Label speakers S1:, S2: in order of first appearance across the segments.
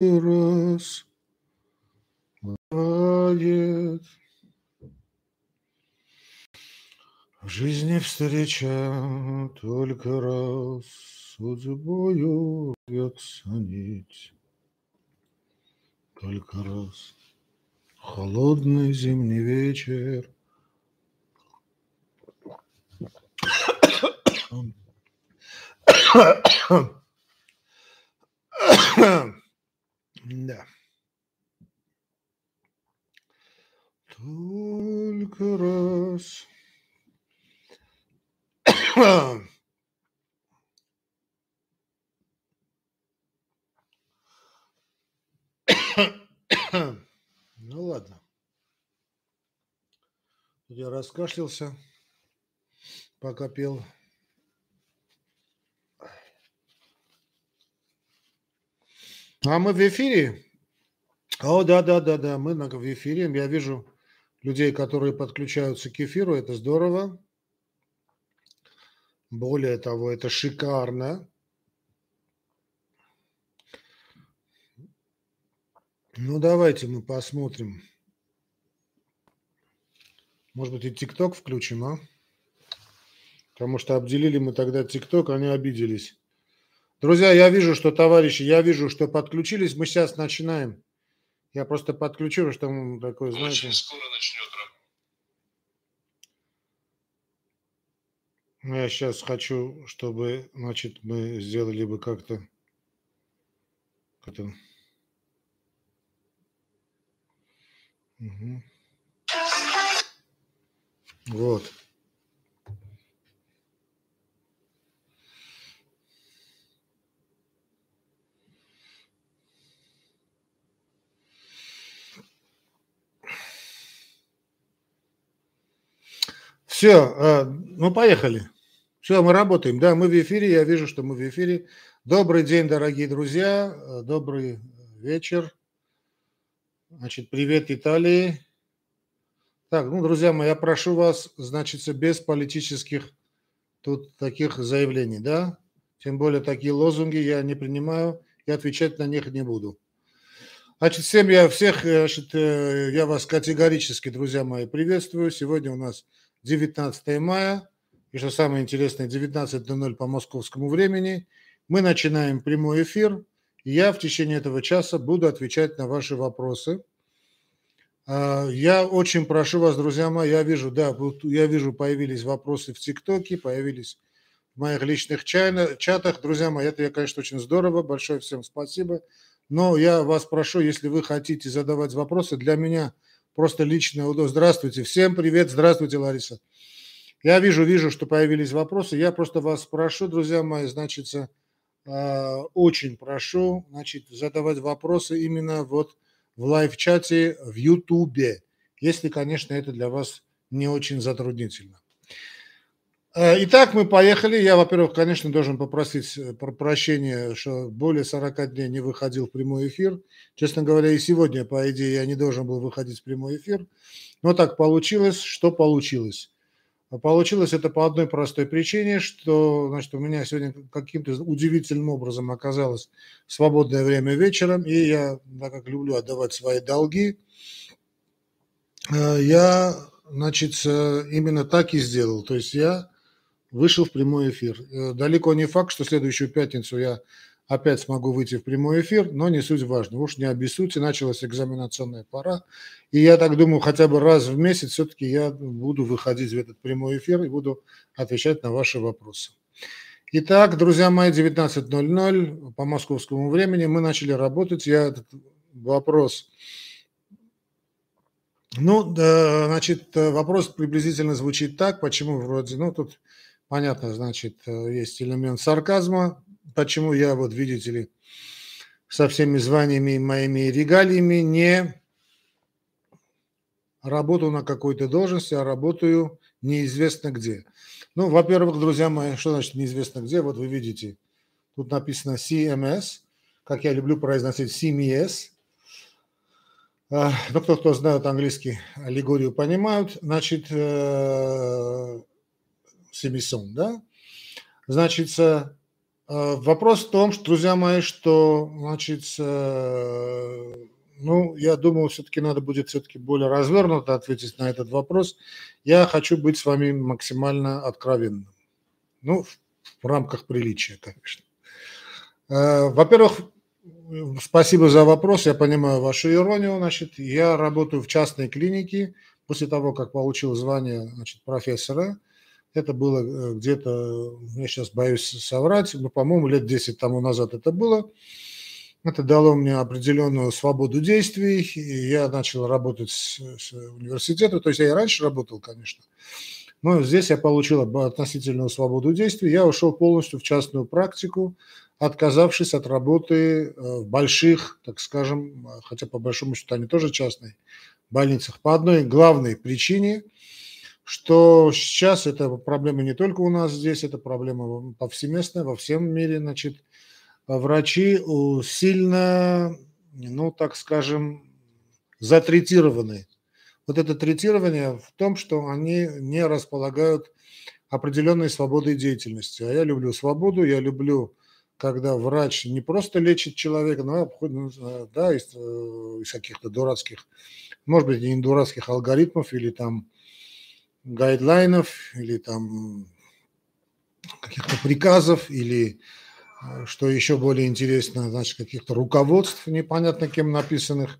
S1: раз бывает. В жизни встреча только раз судьбою рвется нить. Только раз. Холодный зимний вечер. Да. Только раз. Ну ладно. Я раскашлялся, пока пел. А мы в эфире? О, да, да, да, да, мы в эфире. Я вижу людей, которые подключаются к эфиру. Это здорово. Более того, это шикарно. Ну, давайте мы посмотрим. Может быть, и ТикТок включим, а? Потому что обделили мы тогда ТикТок, они обиделись. Друзья, я вижу, что товарищи, я вижу, что подключились. Мы сейчас начинаем. Я просто подключу, что мы такое, знаете... Очень скоро начнет Я сейчас хочу, чтобы, значит, мы сделали бы как-то... как-то... Угу. Вот. Все, э, ну поехали. Все, мы работаем. Да, мы в эфире. Я вижу, что мы в эфире. Добрый день, дорогие друзья. Э, добрый вечер. Значит, привет Италии. Так, ну, друзья мои, я прошу вас, значит, без политических тут таких заявлений, да? Тем более такие лозунги я не принимаю и отвечать на них не буду. Значит, всем я всех, э, значит, я вас категорически, друзья мои, приветствую. Сегодня у нас 19 мая, и что самое интересное, 19.00 по московскому времени. Мы начинаем прямой эфир, и я в течение этого часа буду отвечать на ваши вопросы. А, я очень прошу вас, друзья мои, я вижу, да, я вижу, появились вопросы в ТикТоке, появились в моих личных чатах. Друзья мои, это, конечно, очень здорово, большое всем спасибо. Но я вас прошу, если вы хотите задавать вопросы, для меня – просто личное удовольствие. Здравствуйте, всем привет, здравствуйте, Лариса. Я вижу, вижу, что появились вопросы. Я просто вас прошу, друзья мои, значит, а, очень прошу, значит, задавать вопросы именно вот в лайв-чате в Ютубе, если, конечно, это для вас не очень затруднительно. Э, итак, мы поехали. Я, во-первых, конечно, должен попросить э, прощения, что более 40 дней не выходил в прямой эфир. Честно говоря, и сегодня, по идее, я не должен был выходить в прямой эфир. Но так получилось, что получилось. Получилось это по одной простой причине, что значит, у меня сегодня каким-то удивительным образом оказалось свободное время вечером, и я, так как люблю отдавать свои долги, э, я, значит, именно так и сделал. То есть я вышел в прямой эфир. Э, далеко не факт, что следующую пятницу я опять смогу выйти в прямой эфир, но не суть важно. Уж не обессудьте, началась экзаменационная пора. И я так думаю, хотя бы раз в месяц все-таки я буду выходить в этот прямой эфир и буду отвечать на ваши вопросы. Итак, друзья мои, 19.00 по московскому времени мы начали работать. Я этот вопрос... Ну, да, значит, вопрос приблизительно звучит так, почему вроде, ну, тут Понятно, значит, э, есть элемент сарказма. Почему я, вот видите ли, со всеми званиями моими регалиями не работаю на какой-то должности, а работаю неизвестно где. Ну, во-первых, друзья мои, что значит неизвестно где? Вот вы видите, тут написано CMS, как я люблю произносить CMS. А, ну, кто, кто знает английский, аллегорию понимают. Значит, э, Семисон, да? Значит, Вопрос в том, что, друзья мои, что, значит, э, ну, я думаю, все-таки надо будет все-таки более развернуто ответить на этот вопрос. Я хочу быть с вами максимально откровенным. Ну, в рамках приличия, конечно. Э, во-первых, спасибо за вопрос, я понимаю вашу иронию. Значит, я работаю в частной клинике после того, как получил звание значит, профессора. Это было э, где-то, я сейчас боюсь соврать, но, по-моему, лет 10 тому назад это было. Это дало мне определенную свободу действий, и я начал работать с, с университетом. То есть я и раньше работал, конечно, но здесь я получил относительную свободу действий. Я ушел полностью в частную практику, отказавшись от работы э, в больших, так скажем, хотя по большому счету они тоже частные, больницах. По одной главной причине, что сейчас это проблема не только у нас здесь, это проблема повсеместная во всем мире. Значит, врачи сильно, ну, так скажем, затретированы. Вот это третирование в том, что они не располагают определенной свободой деятельности. А я люблю свободу, я люблю, когда врач не просто лечит человека, но ну, да, из, э, из каких-то дурацких, может быть, не дурацких алгоритмов или там гайдлайнов, или там каких-то приказов, или а, что еще более интересно, значит, каких-то руководств непонятно кем написанных,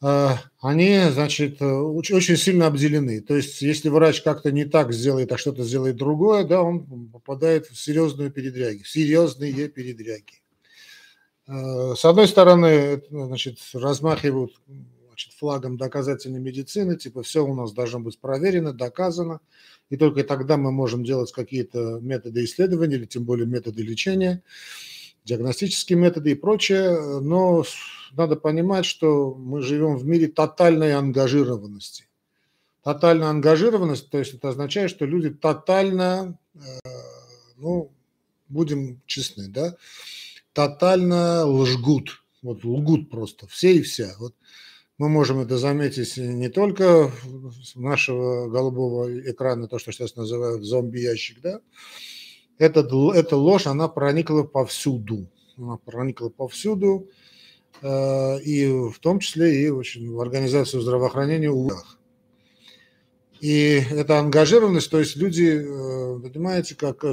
S1: а, они, значит, очень сильно обделены. То есть, если врач как-то не так сделает, а что-то сделает другое, да, он попадает в серьезную передряги, в серьезные передряги. А, с одной стороны, значит, размахивают значит, флагом доказательной медицины, типа все у нас должно быть проверено, доказано, и только тогда мы можем делать какие-то методы исследования или тем более методы лечения, диагностические методы и прочее, но надо понимать, что мы живем в мире тотальной ангажированности. Тотальная ангажированность, то есть это означает, что люди тотально, э, ну, будем честны, да, тотально лжгут, вот лгут просто, все и вся. Вот мы можем это заметить не только с нашего голубого экрана, то, что сейчас называют зомби-ящик, да, эта, эта ложь, она проникла повсюду. Она проникла повсюду, э, и в том числе и очень, в организацию здравоохранения у И эта ангажированность, то есть люди, э, понимаете, как э,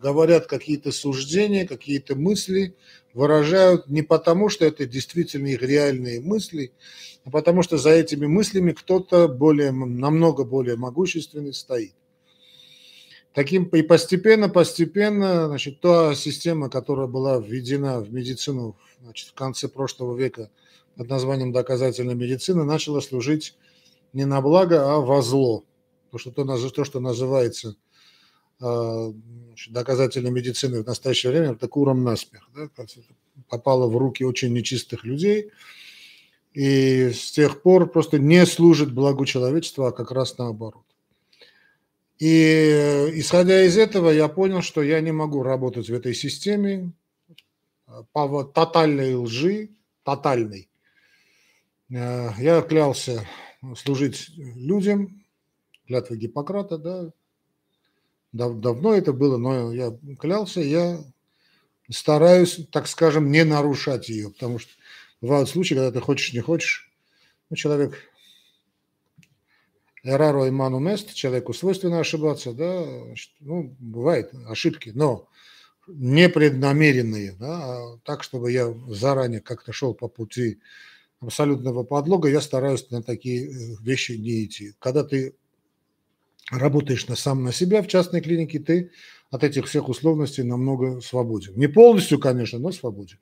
S1: говорят какие-то суждения, какие-то мысли, выражают не потому, что это действительно их реальные мысли, а потому что за этими мыслями кто-то более, намного более могущественный стоит. Таким и постепенно, постепенно, значит, та система, которая была введена в медицину значит, в конце прошлого века под названием доказательной медицины, начала служить не на благо, а во зло. То, что, то, то, что называется а, доказательной медицины в настоящее время, это куром насмех. Да? Попало в руки очень нечистых людей, и с тех пор просто не служит благу человечества, а как раз наоборот. И исходя из этого, я понял, что я не могу работать в этой системе по тотальной лжи, тотальной. Э, я клялся служить людям, клятва Гиппократа, да, Дав, давно это было, но я клялся, я стараюсь, так скажем, не нарушать ее, потому что бывают случаи, когда ты хочешь, не хочешь, ну, человек Эраро и ману человеку свойственно ошибаться, да, ну, бывают ошибки, но непреднамеренные, да, а так, чтобы я заранее как-то шел по пути абсолютного подлога, я стараюсь на такие э, вещи не идти. Когда ты работаешь на сам на себя в частной клинике, ты от этих всех условностей намного свободен. Не полностью, конечно, но свободен.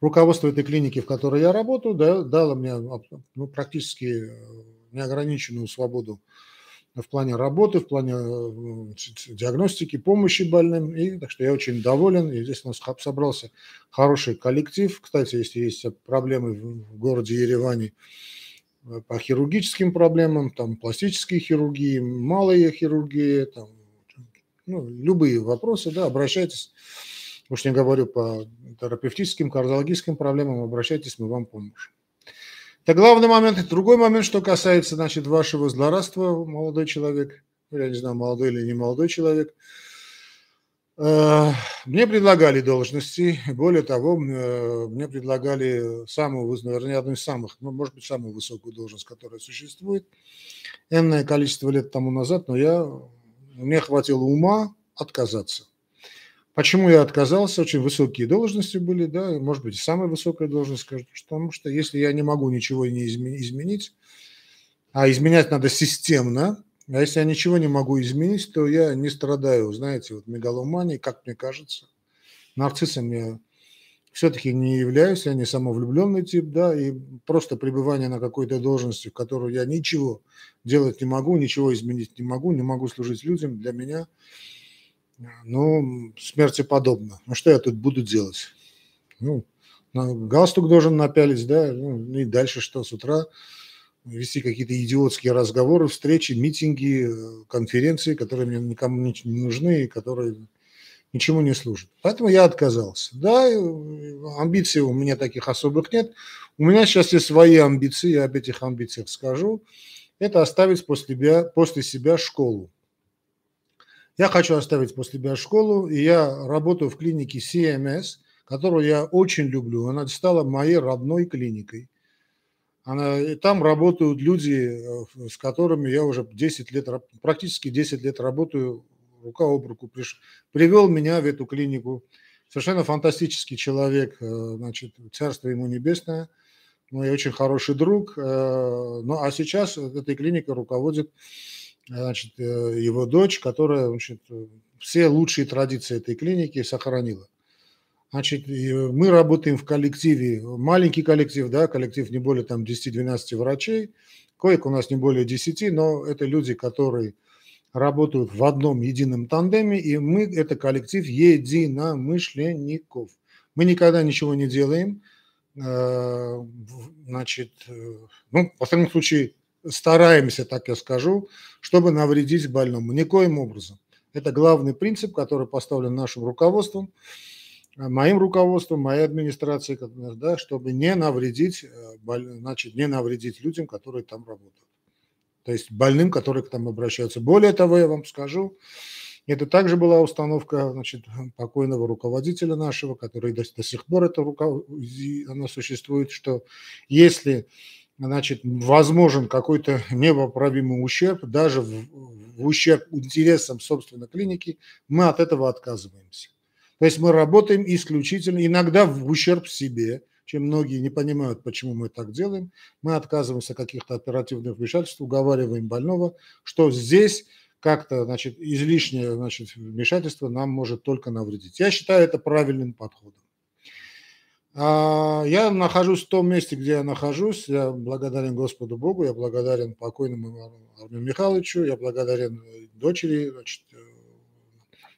S1: Руководство этой клиники, в которой я работаю, да, дало мне ну, практически э, неограниченную свободу в плане работы, в плане э, диагностики, помощи больным. И так что я очень доволен. И здесь у нас собрался хороший коллектив. Кстати, если есть проблемы в городе Ереване э, по хирургическим проблемам, там пластические хирургии, малые хирургии, там, ну, любые вопросы, да, обращайтесь. Уж не говорю по терапевтическим, кардиологическим проблемам, обращайтесь, мы вам поможем. Это главный момент. Другой момент, что касается, значит, вашего злорадства, молодой человек, я не знаю, молодой или не молодой человек. Э, мне предлагали должности, более того, э, мне предлагали самую, вернее, одну из самых, ну, может быть, самую высокую должность, которая существует, энное количество лет тому назад, но я, мне хватило ума отказаться. Почему я отказался? Очень высокие должности были, да, может быть, самая высокая должность, скажу, потому что если я не могу ничего не изменить, а изменять надо системно, а если я ничего не могу изменить, то я не страдаю, знаете, вот мегаломанией, как мне кажется. Нарциссом я все-таки не являюсь, я не самовлюбленный тип, да, и просто пребывание на какой-то должности, в которой я ничего делать не могу, ничего изменить не могу, не могу служить людям, для меня, ну, смерти подобно. Ну, что я тут буду делать? Ну, галстук должен напялить, да, ну, и дальше что, с утра вести какие-то идиотские разговоры, встречи, митинги, э, конференции, которые мне никому не нужны и которые ничему не служат. Поэтому я отказался. Да, амбиций у меня таких особых нет. У меня сейчас есть свои амбиции, я об этих амбициях скажу. Это оставить после себя, после себя школу. Я хочу оставить после себя школу, и я работаю в клинике CMS, которую я очень люблю. Она стала моей родной клиникой. Она, и там работают люди, э, с которыми я уже 10 лет, практически 10 лет работаю, рука об руку. Приш, привел меня в эту клинику. Совершенно фантастический человек, э, значит, царство ему небесное, мой очень хороший друг. Э, ну, а сейчас этой клиникой руководит значит, его дочь, которая значит, все лучшие традиции этой клиники сохранила. Значит, мы работаем в коллективе, маленький коллектив, да, коллектив не более там 10-12 врачей, коек у нас не более 10, но это люди, которые работают в одном едином тандеме, и мы, это коллектив единомышленников. Мы никогда ничего не делаем, э, значит, э, ну, в остальном случае, стараемся, так я скажу, чтобы навредить больному. Никоим образом. Это главный принцип, который поставлен нашим руководством моим руководством, моей администрацией, да, чтобы не навредить, э, значит, не навредить людям, которые там работают. То есть больным, которые к там обращаются. Более того, я вам скажу, это также была установка значит, покойного руководителя нашего, который до, до сих пор это руков... она существует, что если значит, возможен какой-то непоправимый ущерб, даже в, в ущерб интересам собственной клиники, мы от этого отказываемся. То есть мы работаем исключительно, иногда в ущерб себе, чем многие не понимают, почему мы так делаем. Мы отказываемся от каких-то оперативных вмешательств, уговариваем больного, что здесь как-то значит, излишнее значит, вмешательство нам может только навредить. Я считаю это правильным подходом. А, я нахожусь в том месте, где я нахожусь. Я благодарен Господу Богу, я благодарен покойному Армию Михайловичу, я благодарен дочери значит,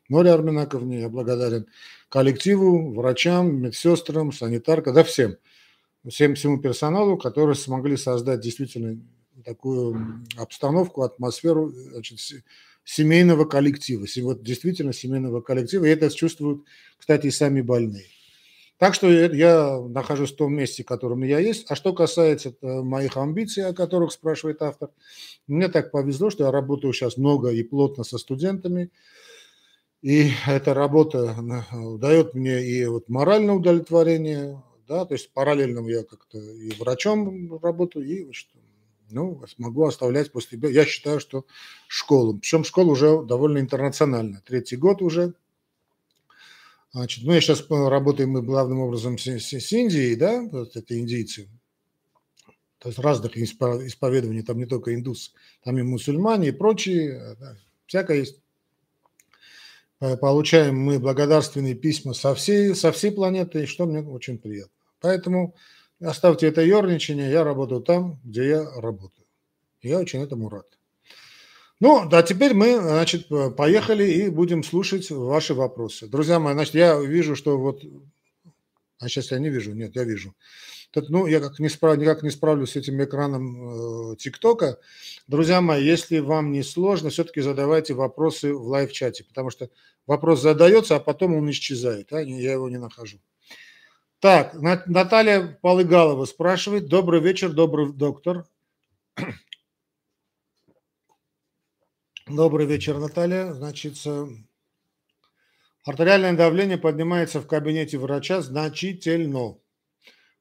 S1: Норе Арминаковне, я благодарен коллективу, врачам, медсестрам, санитаркам, да всем, всем всему персоналу, которые смогли создать действительно такую обстановку, атмосферу значит, семейного коллектива, вот действительно семейного коллектива, и это чувствуют, кстати, и сами больные. Так что я нахожусь в том месте, в котором я есть. А что касается э, моих амбиций, о которых спрашивает автор, мне так повезло, что я работаю сейчас много и плотно со студентами, и эта работа дает мне и вот моральное удовлетворение, да, то есть параллельно я как-то и врачом работаю, и что, ну, смогу оставлять после себя. Я считаю, что школу. Причем школа уже довольно интернациональная. Третий год уже. Значит, ну, я сейчас работаем мы главным образом с, с, с Индией, да, вот это индийцы. То есть разных исповедований, там не только индусы, там и мусульмане, и прочие, да, всякое есть. Э, получаем мы благодарственные письма со всей, со всей планеты, что мне очень приятно. Поэтому оставьте это ерничание, я работаю там, где я работаю. Я очень этому рад. Ну, да, теперь мы, значит, поехали и будем слушать ваши вопросы. Друзья мои, значит, я вижу, что вот... А сейчас я не вижу, нет, я вижу. Ну, я как не справ... никак не справлюсь с этим экраном э, ТикТока. Друзья мои, если вам не сложно, все-таки задавайте вопросы в лайв-чате, потому что вопрос задается, а потом он исчезает, а я его не нахожу. Так, Наталья Полыгалова спрашивает. Добрый вечер, добрый доктор. Добрый вечер, Наталья. Значит, Артериальное давление поднимается в кабинете врача значительно.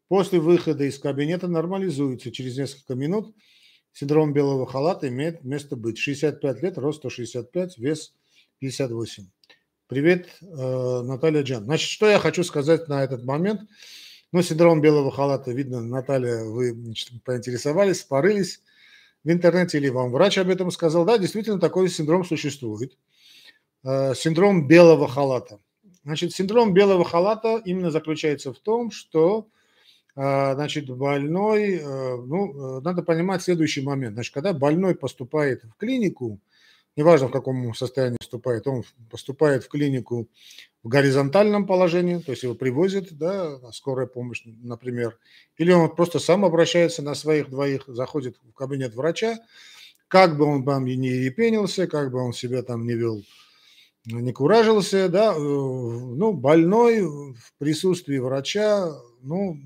S1: После выхода из кабинета нормализуется. Через несколько минут синдром белого халата имеет место быть. 65 лет, рост 165, вес 58. Привет, э, Наталья Джан. Значит, что я хочу сказать на этот момент? Ну, синдром белого халата, видно, Наталья, вы значит, поинтересовались, порылись в интернете или вам врач об этом сказал. Да, действительно, такой синдром существует. Э, синдром белого халата. Значит, синдром белого халата именно заключается в том, что э, значит, больной, ну, надо понимать следующий момент. Значит, когда больной поступает в клинику, неважно в каком состоянии вступает, он поступает в клинику в горизонтальном положении, то есть его привозят, да, скорая помощь, например, или он просто сам обращается на своих двоих, заходит в кабинет врача, как бы он там не репенился, как бы он себя там не вел, не куражился, да, э, ну, больной в присутствии врача, ну,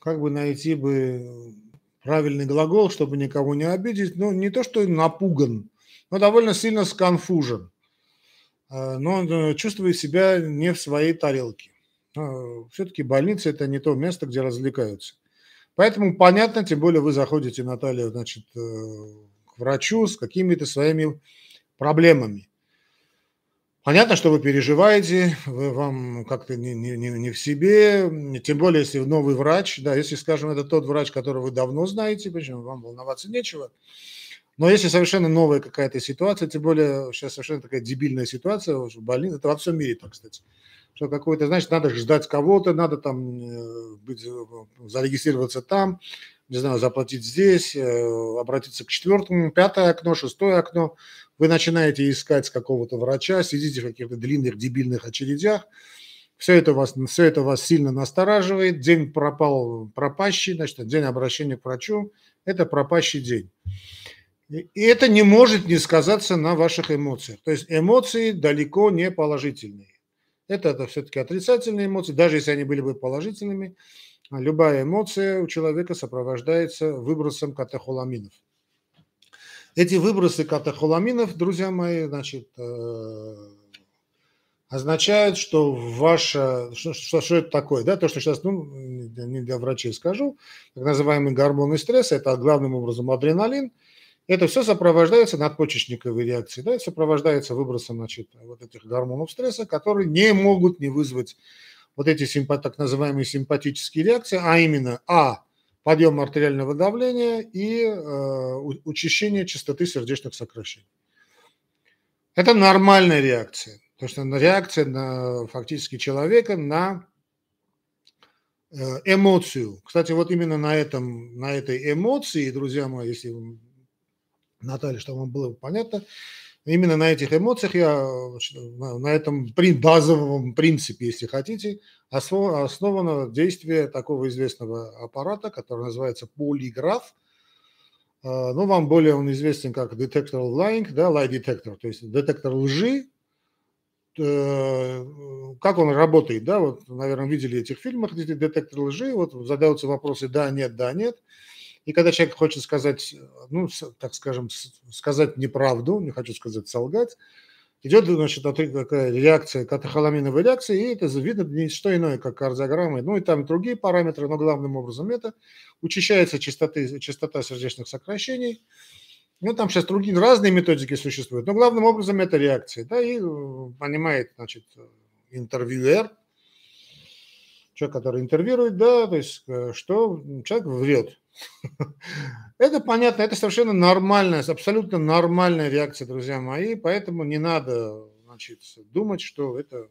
S1: как бы найти бы правильный глагол, чтобы никого не обидеть, ну, не то, что напуган, но довольно сильно сконфужен, а, но э, чувствует себя не в своей тарелке. А, Все-таки больница – это не то место, где развлекаются. Поэтому понятно, тем более вы заходите, Наталья, значит, э, к врачу с какими-то своими проблемами. Понятно, что вы переживаете, вы вам как-то не, не, не в себе, тем более, если новый врач, да, если, скажем, это тот врач, которого вы давно знаете, почему вам волноваться нечего. Но если совершенно новая какая-то ситуация, тем более сейчас совершенно такая дебильная ситуация, больница, это во всем мире так, кстати, что какой-то, значит, надо ждать кого-то, надо там э, быть, э, зарегистрироваться там, не знаю, заплатить здесь, э, обратиться к четвертому, пятое окно, шестое окно, вы начинаете искать какого-то врача, сидите в каких-то длинных дебильных очередях, все это вас, все это вас сильно настораживает, день пропал пропащий, значит, день обращения к врачу – это пропащий день. И это не может не сказаться на ваших эмоциях. То есть эмоции далеко не положительные. Это, это все-таки отрицательные эмоции, даже если они были бы положительными, любая эмоция у человека сопровождается выбросом катехоламинов. Эти выбросы катехоламинов, друзья мои, значит, э, означают, что ваша, что, что, что это такое, да, то, что сейчас, ну, не для врачей скажу, так называемый гормоны стресса, это главным образом адреналин, это все сопровождается надпочечниковой реакцией, да, сопровождается выбросом, значит, вот этих гормонов стресса, которые не могут не вызвать вот эти симпат, так называемые симпатические реакции, а именно А – подъем артериального давления и э, учащение частоты сердечных сокращений. Это нормальная реакция. То есть реакция на фактически человека на э, эмоцию. Кстати, вот именно на, этом, на этой эмоции, друзья мои, если Наталья, чтобы вам было понятно, Именно на этих эмоциях я, на этом базовом принципе, если хотите, основано действие такого известного аппарата, который называется полиграф. А, ну, вам более он известен как детектор lying, да, lie detector, то есть детектор лжи. Э, как он работает, да, вот, наверное, видели этих фильмах, детектор лжи, вот задаются вопросы да, нет, да, нет. И когда человек хочет сказать, ну, так скажем, сказать неправду, не хочу сказать солгать, идет, значит, такая реакция, катехоламиновая реакция, и это видно не что иное, как кардиограммы, ну и там другие параметры, но главным образом это. Учащается частоты, частота сердечных сокращений, ну, там сейчас другие разные методики существуют, но главным образом это реакция, да, и э, понимает, значит, интервьюер, человек, который интервьюирует, да, то есть, э, что человек врет, это понятно, это совершенно нормальная, абсолютно нормальная реакция, друзья мои, поэтому не надо значит, думать, что это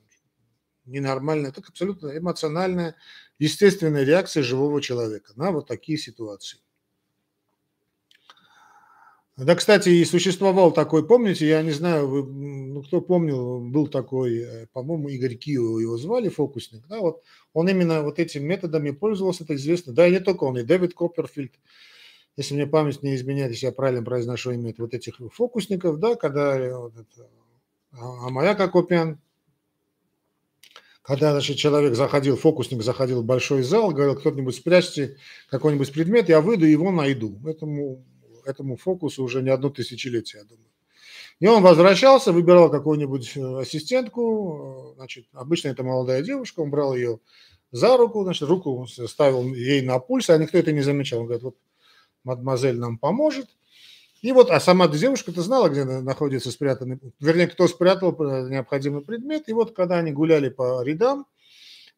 S1: ненормально, это абсолютно эмоциональная, естественная реакция живого человека на вот такие ситуации. Да, кстати, и существовал такой, помните, я не знаю, вы, ну, кто помнил, был такой, э, по-моему, Игорь Кио его звали, фокусник, да, вот он именно вот этими методами пользовался, это известно, да, и не только он, и Дэвид Копперфильд, если мне память не изменяет, если я правильно произношу имя вот этих фокусников, да, когда э, вот это, а, Амаяка Копян, когда значит, человек заходил, фокусник заходил в большой зал, говорил, кто-нибудь спрячьте какой-нибудь предмет, я выйду, его найду. Этому этому фокусу уже не одно тысячелетие, я думаю. И он возвращался, выбирал какую-нибудь э, ассистентку, значит, обычно это молодая девушка, он брал ее за руку, значит, руку ставил ей на пульс, а никто это не замечал. Он говорит, вот мадемуазель нам поможет. И вот, а сама девушка-то знала, где находится спрятанный, вернее, кто спрятал необходимый предмет. И вот, когда они гуляли по рядам,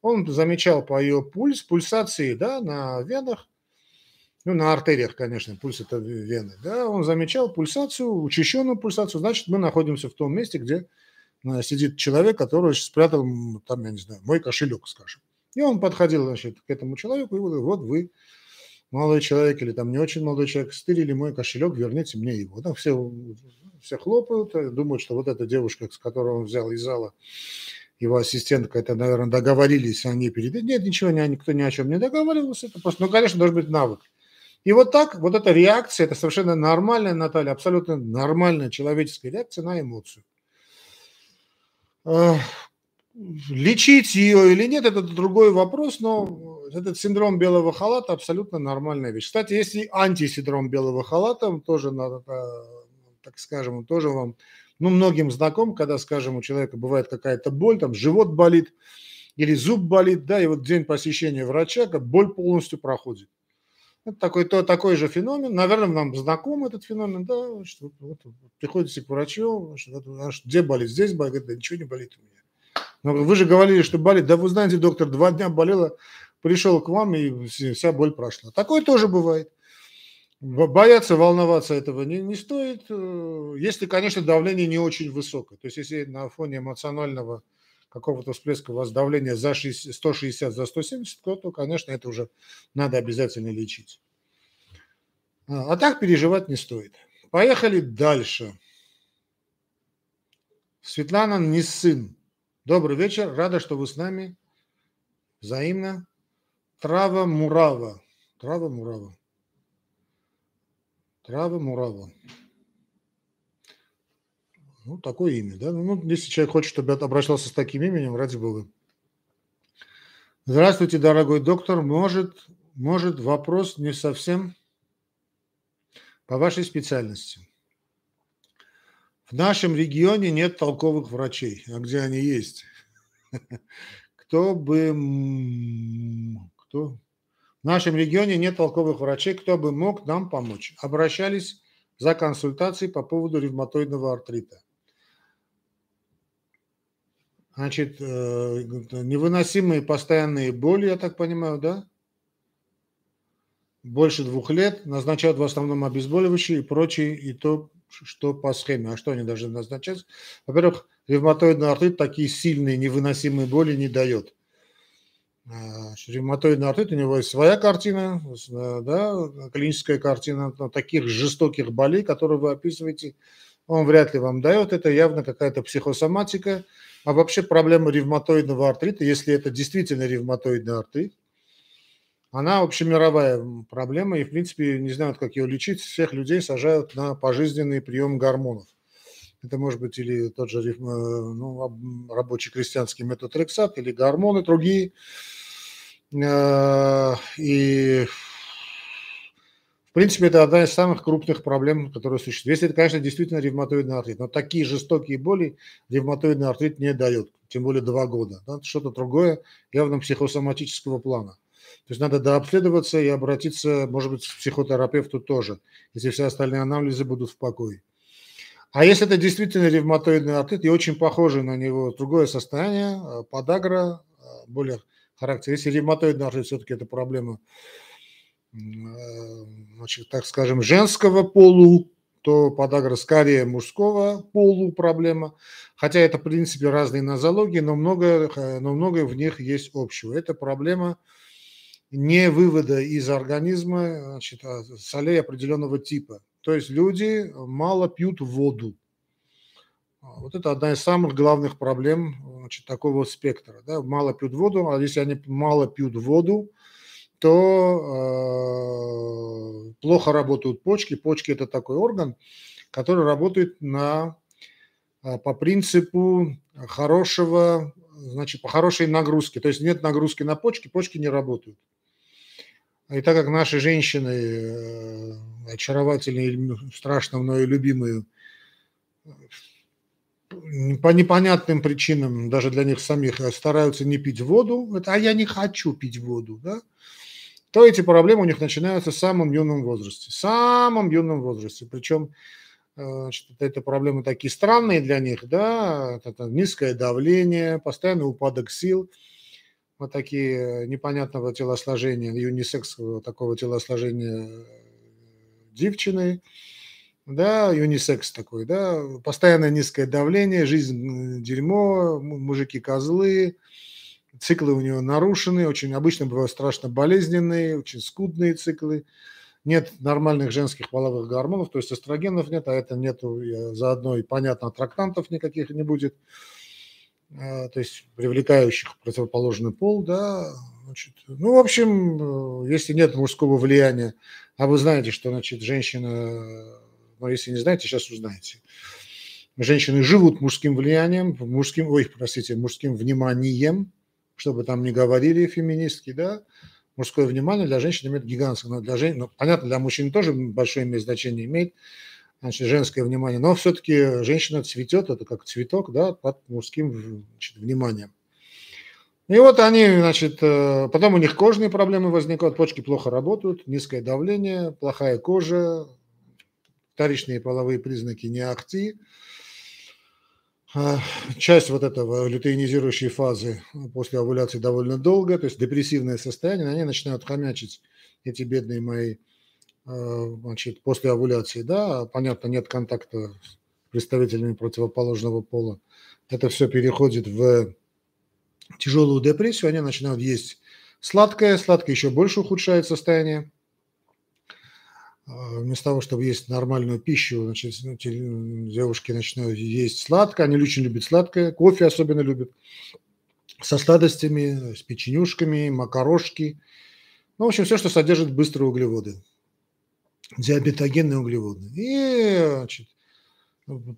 S1: он замечал по ее пульс, пульсации, да, на венах, ну, на артериях, конечно, пульс это вены, да, он замечал пульсацию, учащенную пульсацию, значит, мы находимся в том месте, где э, сидит человек, который спрятал, там, я не знаю, мой кошелек, скажем. И он подходил, значит, к этому человеку и говорил, вот вы, молодой человек или там не очень молодой человек, стырили мой кошелек, верните мне его. Там все, все хлопают, э, думают, что вот эта девушка, с которой он взял из зала, его ассистентка, это, наверное, договорились они перед... Нет, ничего, никто ни о чем не договаривался, это просто, ну, конечно, должен быть навык. И вот так, вот эта реакция, это совершенно нормальная, Наталья, абсолютно нормальная человеческая реакция на эмоцию. Лечить ее или нет, это другой вопрос, но этот синдром белого халата абсолютно нормальная вещь. Кстати, если антисиндром белого халата, тоже надо, так скажем, тоже вам, ну, многим знаком, когда, скажем, у человека бывает какая-то боль, там живот болит или зуб болит, да, и вот день посещения врача, как боль полностью проходит. Такой, то, такой же феномен. Наверное, нам знаком этот феномен, да, что вот, приходите к врачу, что, где болит, здесь болит, говорит, да ничего не болит у меня. Но вы же говорили, что болит. Да вы знаете, доктор, два дня болела, пришел к вам, и вся боль прошла. Такое тоже бывает. Бояться, волноваться этого не, не стоит, э, если, конечно, давление не очень высокое. То есть, если на фоне эмоционального какого-то всплеска у вас давление за 60, 160, за 170, то, то, конечно, это уже надо обязательно лечить. А, а так переживать не стоит. Поехали дальше. Светлана не сын. Добрый вечер, рада, что вы с нами. Взаимно. Трава Мурава. Трава Мурава. Трава Мурава. Ну, такое имя, да? Ну, если человек хочет, чтобы обращался с таким именем, ради бога. Здравствуйте, дорогой доктор. Может, может вопрос не совсем по вашей специальности. В нашем регионе нет толковых врачей, а где они есть? Кто бы... Кто? В нашем регионе нет толковых врачей, кто бы мог нам помочь. Обращались за консультацией по поводу ревматоидного артрита. Значит, э, невыносимые постоянные боли, я так понимаю, да? Больше двух лет назначают в основном обезболивающие и прочие, и то что по схеме. А что они должны назначать? Во-первых, ревматоидный артрит такие сильные невыносимые боли не дает. А, ревматоидный артрит, у него есть своя картина, да, клиническая картина таких жестоких болей, которые вы описываете, он вряд ли вам дает. Это явно какая-то психосоматика. А вообще проблема ревматоидного артрита, если это действительно ревматоидный артрит, она общемировая проблема, и, в принципе, не знают, как ее лечить. Всех людей сажают на пожизненный прием гормонов. Это может быть или тот же ну, рабочий крестьянский метод рексат, или гормоны другие. Э, и, в принципе, это одна из самых крупных проблем, которые существуют. Если это, конечно, действительно ревматоидный артрит. Но такие жестокие боли ревматоидный артрит не дает, тем более два года. Да? Что-то другое, явно психосоматического плана. То есть надо дообследоваться и обратиться, может быть, к психотерапевту тоже, если все остальные анализы будут в покое. А если это действительно ревматоидный артрит и очень похоже на него другое состояние, э, подагра, э, более характер. Если ревматоидный артрит все-таки это проблема, значит, так скажем, женского полу, то подагра скорее мужского полу проблема. Хотя это, в принципе, разные нозологии, но многое, но многое в них есть общего. Это проблема не вывода из организма значит, а солей определенного типа. То есть люди мало пьют воду. А, вот это одна из самых главных проблем значит, такого спектра. Да? Мало пьют воду, а если они мало пьют воду, то э, плохо работают почки. Почки – это такой орган, который работает на, по принципу хорошего, значит, по хорошей нагрузке. То есть нет нагрузки на почки, почки не работают. И так как наши женщины э, очаровательные, страшно мною любимые, по непонятным причинам, даже для них самих, э, стараются не пить воду, а я не хочу пить воду, да, то эти проблемы у них начинаются в самом юном возрасте. В самом юном возрасте. Причем э, значит, это проблемы такие странные для них, да, это низкое давление, постоянный упадок сил, вот такие непонятного телосложения, юнисексового такого телосложения девчины, да, юнисекс такой, да, постоянное низкое давление, жизнь дерьмо, мужики козлы, циклы у него нарушены, очень обычно бывают страшно болезненные, очень скудные циклы, нет нормальных женских половых гормонов, то есть эстрогенов нет, а это нету заодно и понятно, трактантов никаких не будет, а, то есть привлекающих противоположный пол, да, значит, ну, в общем, э, если нет мужского влияния, а вы знаете, что, значит, женщина но если не знаете, сейчас узнаете. Женщины живут мужским влиянием, мужским, ой, простите, мужским вниманием, чтобы там не говорили феминистки, да, мужское внимание для женщин имеет гигантское, но для женщин, ну, понятно, для мужчин тоже большое имеет значение имеет, значит, женское внимание, но все-таки женщина цветет, это как цветок, да, под мужским значит, вниманием. И вот они, значит, э, потом у них кожные проблемы возникают, почки плохо работают, низкое давление, плохая кожа, вторичные половые признаки не ахти. А, часть вот этого лютеинизирующей фазы после овуляции довольно долго, то есть депрессивное состояние, они начинают хомячить, эти бедные мои, а, значит, после овуляции, да, понятно, нет контакта с представителями противоположного пола. Это все переходит в тяжелую депрессию, они начинают есть сладкое, сладкое еще больше ухудшает состояние а, вместо того, чтобы есть нормальную пищу, значит, ну, девушки начинают есть сладкое, они очень любят сладкое, кофе особенно любят, со сладостями, с печенюшками, макарошки, ну, в общем, все, что содержит быстрые углеводы, диабетогенные углеводы. И, значит,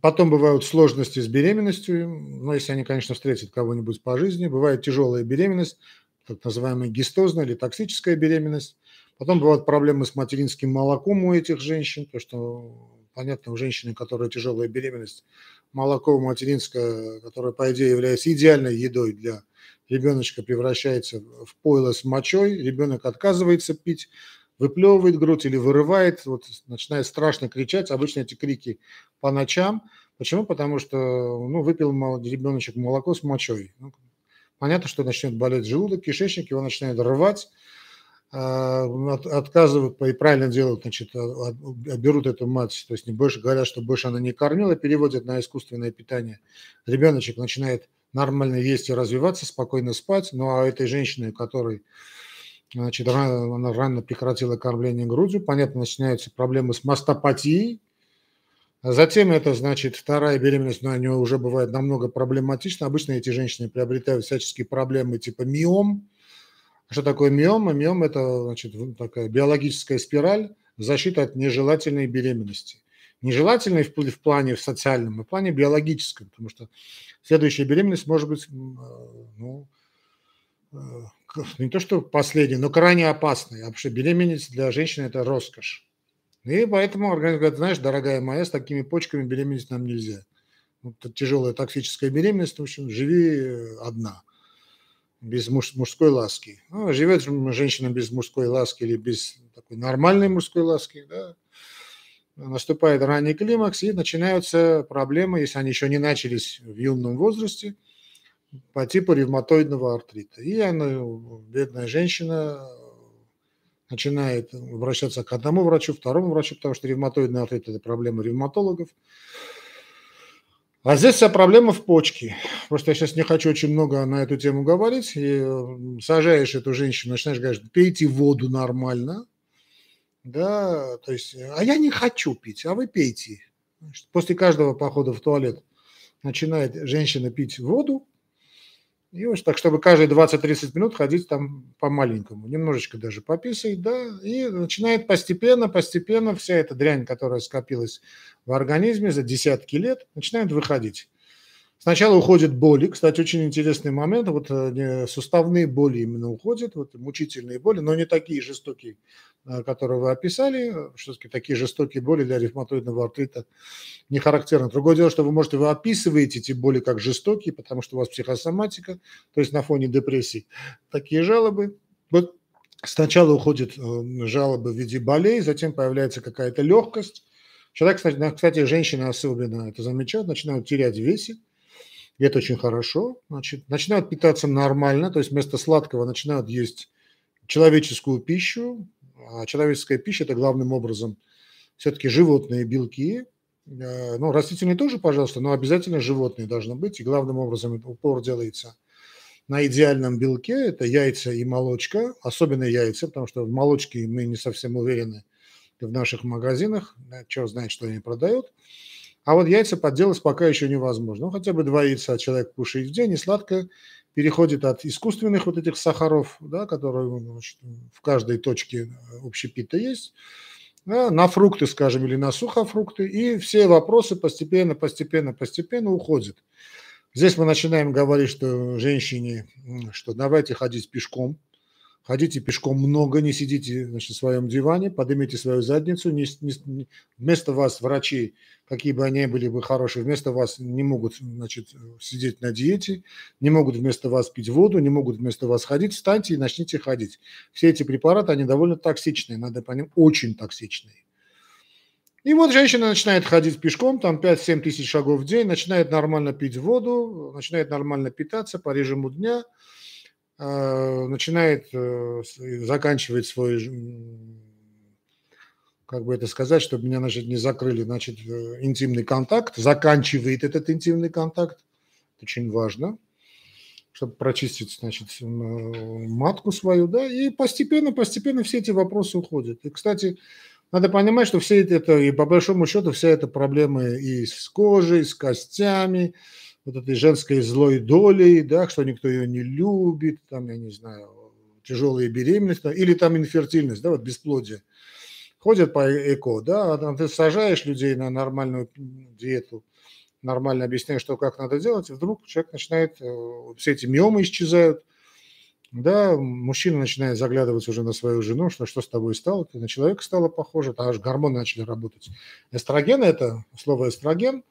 S1: потом бывают сложности с беременностью, ну, если они, конечно, встретят кого-нибудь по жизни, бывает тяжелая беременность, так называемая гистозная или токсическая беременность, Потом бывают проблемы с материнским молоком у этих женщин, то что, понятно, у женщины, которая тяжелая беременность, молоко материнское, которое, по идее, является идеальной едой для ребеночка, превращается в пойло с мочой, ребенок отказывается пить, выплевывает грудь или вырывает, вот начинает страшно кричать. Обычно эти крики по ночам. Почему? Потому что ну, выпил ребеночек молоко с мочой. Ну, понятно, что начнет болеть желудок, кишечник, его начинает рвать, отказывают и правильно делают, значит, а, а, берут эту мать, то есть не больше говорят, что больше она не кормила, переводят на искусственное питание. Ребеночек начинает нормально есть и развиваться, спокойно спать, ну а этой женщине, которой значит, рано, она рано прекратила кормление грудью, понятно, начинаются проблемы с мастопатией, Затем это, значит, вторая беременность, но у нее уже бывает намного проблематично. Обычно эти женщины приобретают всяческие проблемы типа миом, что такое миома? Миома – это значит, такая биологическая спираль защиты от нежелательной беременности. Нежелательной в, плане в социальном, а в плане биологическом, потому что следующая беременность может быть э, ну, э, не то что последняя, но крайне потому что беременность для женщины – это роскошь. И поэтому организм говорит, знаешь, дорогая моя, с такими почками беременность нам нельзя. Вот тяжелая токсическая беременность, в общем, живи э, одна – без муж, мужской ласки. Ну, живет женщина без мужской ласки или без такой нормальной мужской ласки, да, наступает ранний климакс и начинаются проблемы, если они еще не начались в юном возрасте, по типу ревматоидного артрита. И она, бедная женщина, начинает обращаться к одному врачу, второму врачу, потому что ревматоидный артрит – это проблема ревматологов. А здесь вся проблема в почке. Просто я сейчас не хочу очень много на эту тему говорить. И сажаешь эту женщину, начинаешь говорить, пейте воду нормально. Да, то есть, а я не хочу пить, а вы пейте. После каждого похода в туалет начинает женщина пить воду, и вот так, чтобы каждые 20-30 минут ходить там по-маленькому, немножечко даже пописать, да, и начинает постепенно, постепенно вся эта дрянь, которая скопилась в организме за десятки лет, начинает выходить. Сначала уходят боли. Кстати, очень интересный момент. Вот э, суставные боли именно уходят, вот мучительные боли, но не такие жестокие, э, которые вы описали. Все-таки такие жестокие боли для ревматоидного артрита не характерны. Другое дело, что вы можете, вы описываете эти боли как жестокие, потому что у вас психосоматика, то есть на фоне депрессии. Такие жалобы. Вот сначала уходят э, жалобы в виде болей, затем появляется какая-то легкость. Человек, кстати, женщины особенно это замечают, начинают терять весе и это очень хорошо. Значит, начинают питаться нормально, то есть вместо сладкого начинают есть человеческую пищу. А человеческая пища – это главным образом все-таки животные белки. Э, ну, растительные тоже, пожалуйста, но обязательно животные должны быть. И главным образом упор делается на идеальном белке. Это яйца и молочка, особенно яйца, потому что в молочке мы не совсем уверены в наших магазинах. Черт знает, что они продают. А вот яйца подделать пока еще невозможно. Ну, хотя бы два яйца человек кушает в день, и сладко переходит от искусственных вот этих сахаров, да, которые значит, в каждой точке общепита есть, да, на фрукты, скажем, или на сухофрукты, и все вопросы постепенно, постепенно, постепенно уходят. Здесь мы начинаем говорить, что женщине, что давайте ходить пешком, ходите пешком много, не сидите значит, в своем диване, поднимите свою задницу, не, не, вместо вас врачи какие бы они были бы хорошие, вместо вас не могут значит, сидеть на диете, не могут вместо вас пить воду, не могут вместо вас ходить, встаньте и начните ходить. Все эти препараты, они довольно токсичные, надо понять, очень токсичные. И вот женщина начинает ходить пешком, там 5-7 тысяч шагов в день, начинает нормально пить воду, начинает нормально питаться по режиму дня, начинает э, заканчивать свой как бы это сказать, чтобы меня, значит, не закрыли, значит, э, интимный контакт, заканчивает этот интимный контакт, это очень важно, чтобы прочистить, значит, матку свою, да, и постепенно, постепенно все эти вопросы уходят. И, кстати, надо понимать, что все это, и по большому счету, вся эта проблема и с кожей, и с костями, вот этой женской злой долей, да, что никто ее не любит, там, я не знаю, тяжелая беременность, или там инфертильность, да, вот бесплодие. Ходят по ЭКО, да, а ты сажаешь людей на нормальную диету, нормально объясняешь, что как надо делать, и вдруг человек начинает, э, все эти миомы исчезают, да, мужчина начинает заглядывать уже на свою жену, что что с тобой стало, ты на человека стало похоже, аж гормоны начали работать. Эстроген – это слово эстроген,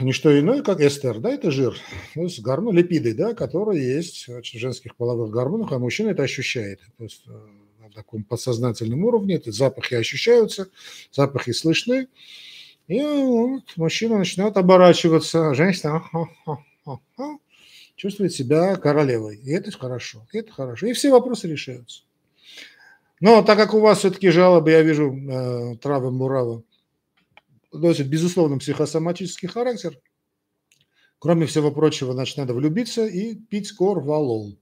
S1: не что иное, как эстер, да, это жир, то есть гормон, липиды, да, которые есть в женских половых гормонах, а мужчина это ощущает. То есть э, на таком подсознательном уровне, эти запахи ощущаются, запахи слышны, и вот мужчина начинает оборачиваться, а женщина чувствует себя королевой. И это хорошо, и это хорошо. И все вопросы решаются. Но так как у вас все-таки жалобы, я вижу, э, травы Мурава, носит, безусловно, психосоматический характер, кроме всего прочего, значит, надо влюбиться и пить корвалол.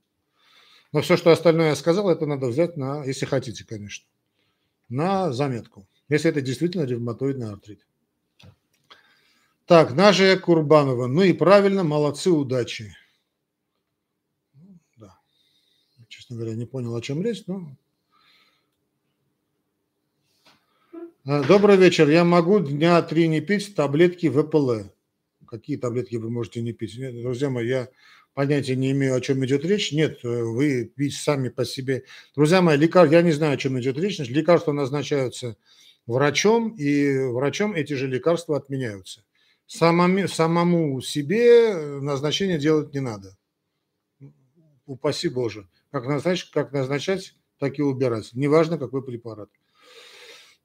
S1: Но все, что остальное я сказал, это надо взять на, если хотите, конечно, на заметку. Если это действительно ревматоидный артрит. Так, Нажия Курбанова. Ну и правильно, молодцы, удачи. Да. Честно говоря, не понял, о чем речь, но... А, добрый вечер. Я могу дня три не пить таблетки ВПЛ. Какие таблетки вы можете не пить? Друзья мои, я понятия не имею, о чем идет речь. Нет, э, вы пить сами по себе. Друзья мои, лекар... я не знаю, о чем идет речь. Значит, лекарства назначаются врачом, и врачом эти же лекарства отменяются. Самому, самому себе назначение делать не надо. Упаси Боже. Как назначить, как назначать, так и убирать. Неважно, какой препарат.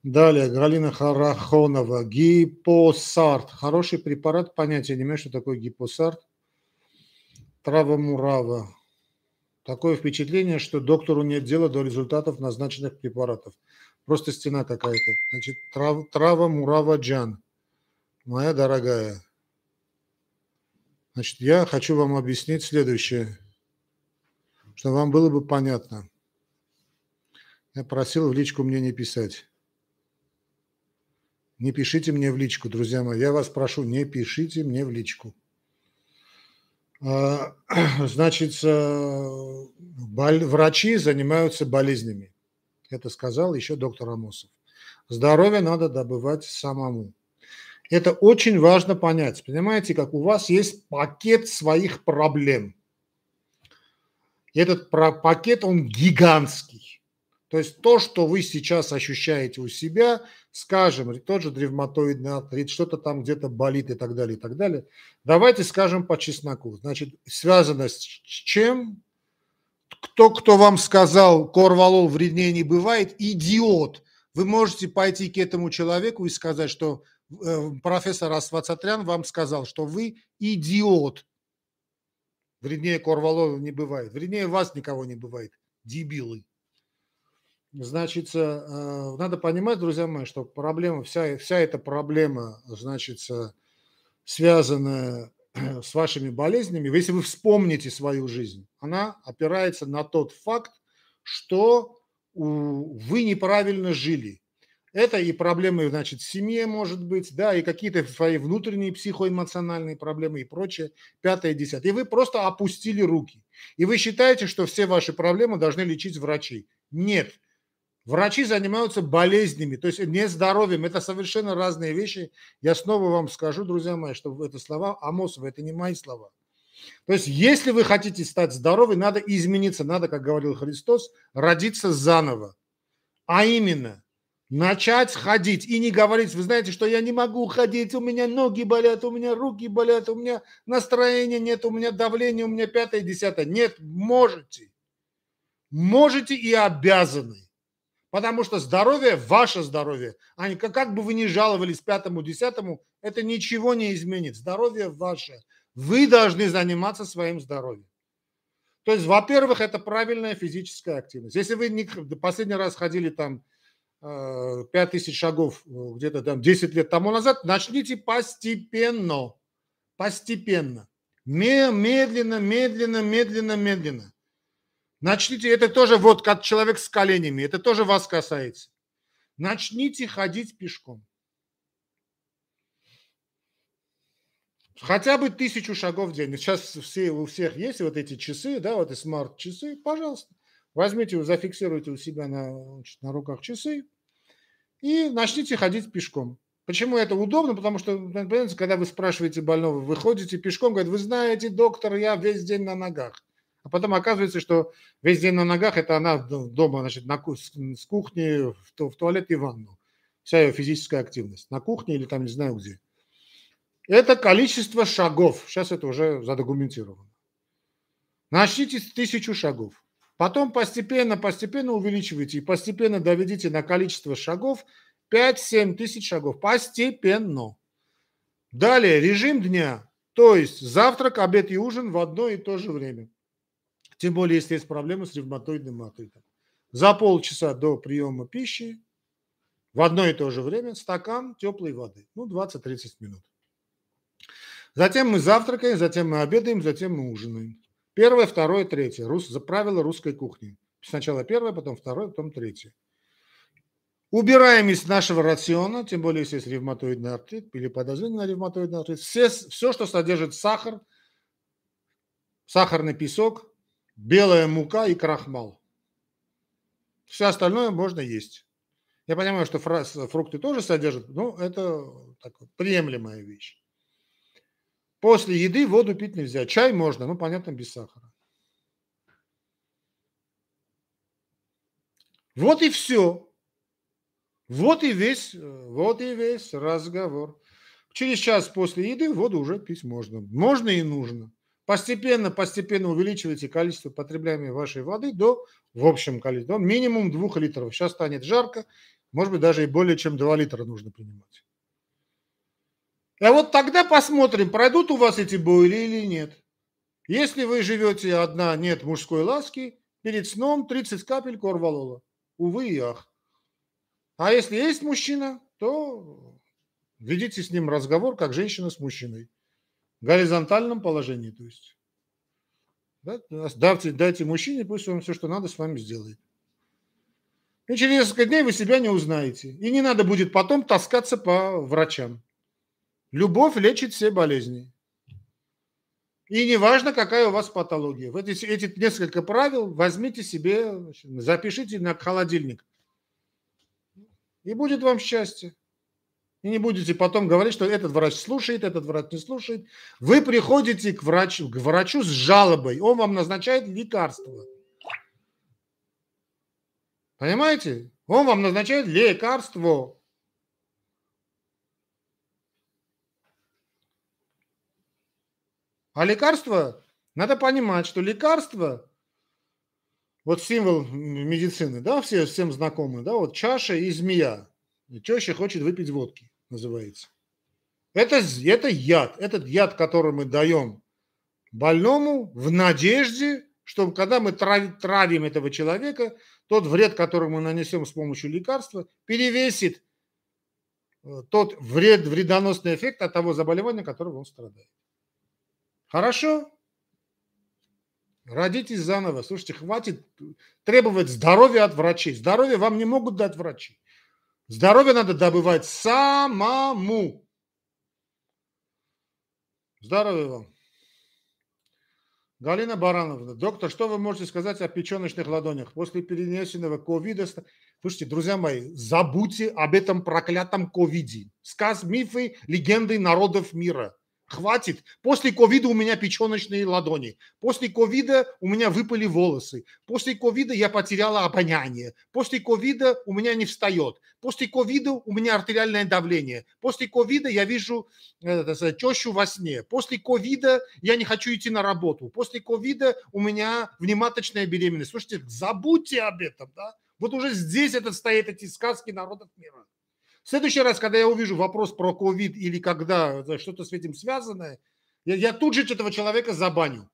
S1: Далее, Галина Харахонова. Гипосарт. Хороший препарат. Понятия не имею, что такое гипосарт. Трава-мурава. Такое впечатление, что доктору нет дела до результатов назначенных препаратов. Просто стена какая-то. Значит, трав, трава-мурава джан. Моя дорогая. Значит, я хочу вам объяснить следующее, чтобы вам было бы понятно. Я просил в личку мне не писать. Не пишите мне в личку, друзья мои. Я вас прошу, не пишите мне в личку. А, значит, э, врачи занимаются болезнями. Это сказал еще доктор Амосов. Здоровье надо добывать самому. Это очень важно понять. Понимаете, как у вас есть пакет своих проблем. Этот пакет, он гигантский. То есть то, что вы сейчас ощущаете у себя, скажем, тот же древматоидный артрит, что-то там где-то болит и так далее, и так далее. Давайте скажем по чесноку. Значит, связано с чем? Кто, кто вам сказал, корвалол вреднее не бывает, идиот. Вы можете пойти к этому человеку и сказать, что Э, профессор Асвацатрян вам сказал, что вы идиот. Вреднее Корвалова не бывает. Вреднее вас никого не бывает. Дебилы. Значит, э, надо понимать, друзья мои, что проблема, вся, вся эта проблема, значит, связанная с вашими болезнями, если вы вспомните свою жизнь, она опирается на тот факт, что вы неправильно жили. Это и проблемы, значит, в семье, может быть, да, и какие-то свои внутренние психоэмоциональные проблемы и прочее, пятое, десятое. И вы просто опустили руки. И вы считаете, что все ваши проблемы должны лечить врачи. Нет. Врачи занимаются болезнями, то есть не здоровьем. Это совершенно разные вещи. Я снова вам скажу, друзья мои, что это слова Амосова, это не мои слова. То есть, если вы хотите стать здоровым, надо измениться, надо, как говорил Христос, родиться заново. А именно, начать ходить и не говорить, вы знаете, что я не могу ходить, у меня ноги болят, у меня руки болят, у меня настроения нет, у меня давление, у меня пятое, десятое. Нет, можете. Можете и обязаны. Потому что здоровье – ваше здоровье. А как бы вы ни жаловались пятому, десятому, это ничего не изменит. Здоровье ваше. Вы должны заниматься своим здоровьем. То есть, во-первых, это правильная физическая активность. Если вы не, последний раз ходили там 5000 э, шагов э, где-то там 10 лет тому назад, начните постепенно, постепенно, медленно, медленно, медленно, медленно. Начните, это тоже вот как человек с коленями, это тоже вас касается. Начните ходить пешком. Хотя бы тысячу шагов в день. Сейчас все, у всех есть вот эти часы, да, вот и смарт-часы. Пожалуйста, возьмите, зафиксируйте у себя на, на руках часы, и начните ходить пешком. Почему это удобно? Потому что, понимаете, когда вы спрашиваете больного, вы ходите пешком, говорит, вы знаете, доктор, я весь день на ногах. А потом оказывается, что весь день на ногах это она дома, значит, на, с кухни в, в туалет и ванну. Вся ее физическая активность. На кухне или там не знаю где. Это количество шагов. Сейчас это уже задокументировано. Начните с тысячу шагов. Потом постепенно, постепенно увеличивайте и постепенно доведите на количество шагов 5-7 тысяч шагов. Постепенно. Далее режим дня. То есть завтрак, обед и ужин в одно и то же время. Тем более, если есть проблемы с ревматоидным артритом. За полчаса до приема пищи в одно и то же время стакан теплой воды. Ну, 20-30 минут. Затем мы завтракаем, затем мы обедаем, затем мы ужинаем. Первое, второе, третье. Рус, за правила русской кухни. Сначала первое, потом второе, потом третье. Убираем из нашего рациона, тем более, если есть ревматоидный артрит или подозрение на ревматоидный артрит, все, все, что содержит сахар, сахарный песок, белая мука и крахмал. Все остальное можно есть. Я понимаю, что фрукты тоже содержат, но это так, приемлемая вещь. После еды воду пить нельзя. Чай можно, ну, понятно, без сахара. Вот и все. Вот и весь, вот и весь разговор. Через час после еды воду уже пить можно. Можно и нужно. Постепенно, постепенно увеличивайте количество потребляемой вашей воды до, в общем количестве, минимум 2 литров. Сейчас станет жарко, может быть, даже и более чем 2 литра нужно принимать. А вот тогда посмотрим, пройдут у вас эти боли или нет. Если вы живете одна, нет мужской ласки, перед сном 30 капель корвалола. Увы и ах. А если есть мужчина, то ведите с ним разговор, как женщина с мужчиной. Горизонтальном положении, то есть. Да? Дайте, дайте мужчине, пусть он все, что надо, с вами сделает. И через несколько дней вы себя не узнаете. И не надо будет потом таскаться по врачам. Любовь лечит все болезни. И неважно, какая у вас патология. Вот эти, эти несколько правил возьмите себе, запишите на холодильник. И будет вам счастье. И не будете потом говорить, что этот врач слушает, этот врач не слушает. Вы приходите к врачу, к врачу с жалобой, он вам назначает лекарство. Понимаете? Он вам назначает лекарство. А лекарство, надо понимать, что лекарство, вот символ медицины, да, все, всем знакомый, да, вот чаша и змея. Теща хочет выпить водки, называется. Это, это яд. Этот яд, который мы даем больному в надежде, что когда мы травим этого человека, тот вред, который мы нанесем с помощью лекарства, перевесит э, тот вред, вредоносный эффект от того заболевания, которого он страдает. Хорошо? Родитесь заново. Слушайте, хватит требовать здоровья от врачей. Здоровье вам не могут дать врачи. Здоровье надо добывать самому. Здоровья вам. Галина Барановна, доктор, что вы можете сказать о печеночных ладонях после перенесенного ковида? Слушайте, друзья мои, забудьте об этом проклятом ковиде. Сказ, мифы, легенды народов мира – Хватит. После ковида у меня печеночные ладони. После ковида у меня выпали волосы. После ковида я потеряла обоняние. После ковида у меня не встает. После ковида у меня артериальное давление. После ковида я вижу э, тещу во сне. После ковида я не хочу идти на работу. После ковида у меня внематочная беременность. Слушайте, забудьте об этом. Да? Вот уже здесь это стоит эти сказки народов мира. В следующий раз, когда я увижу вопрос про ковид или когда что-то с этим связанное, я, я тут же этого человека забаню.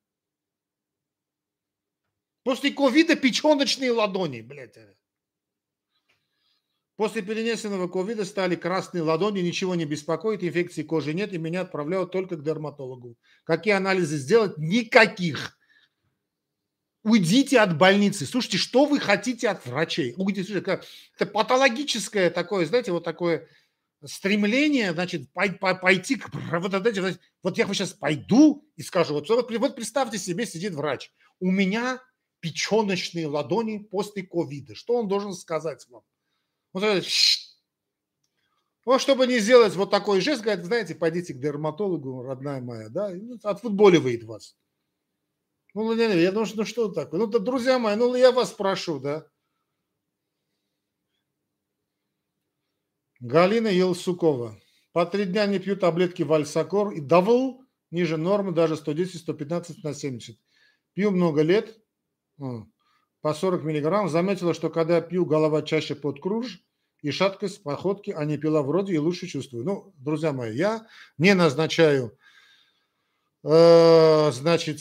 S1: После ковида печеночные ладони, блядь. После перенесенного ковида стали красные ладони, ничего не беспокоит, инфекции кожи нет, и меня отправляют только к дерматологу. Какие анализы сделать? Никаких. Уйдите от больницы. Слушайте, что вы хотите от врачей? Уйдите. Это патологическое такое, знаете, вот такое стремление, значит, пойти к... Вот, знаете, вот я сейчас пойду и скажу, вот, вот представьте себе, сидит врач. У меня печеночные ладони после ковида. Что он должен сказать вам? Вот, вот чтобы не сделать вот такой жест, говорит, знаете, пойдите к дерматологу, родная моя, да, отфутболивает вас. Ну, Владимир, я думаю, ну что такое? Ну, да, друзья мои, ну я вас прошу, да. Галина Елсукова. По три дня не пью таблетки Вальсакор и давл ниже нормы, даже 110, 115 на 70. Пью много лет, по 40 миллиграмм. Заметила, что когда пью, голова чаще под круж и шаткость походки, а не пила вроде и лучше чувствую. Ну, друзья мои, я не назначаю значит,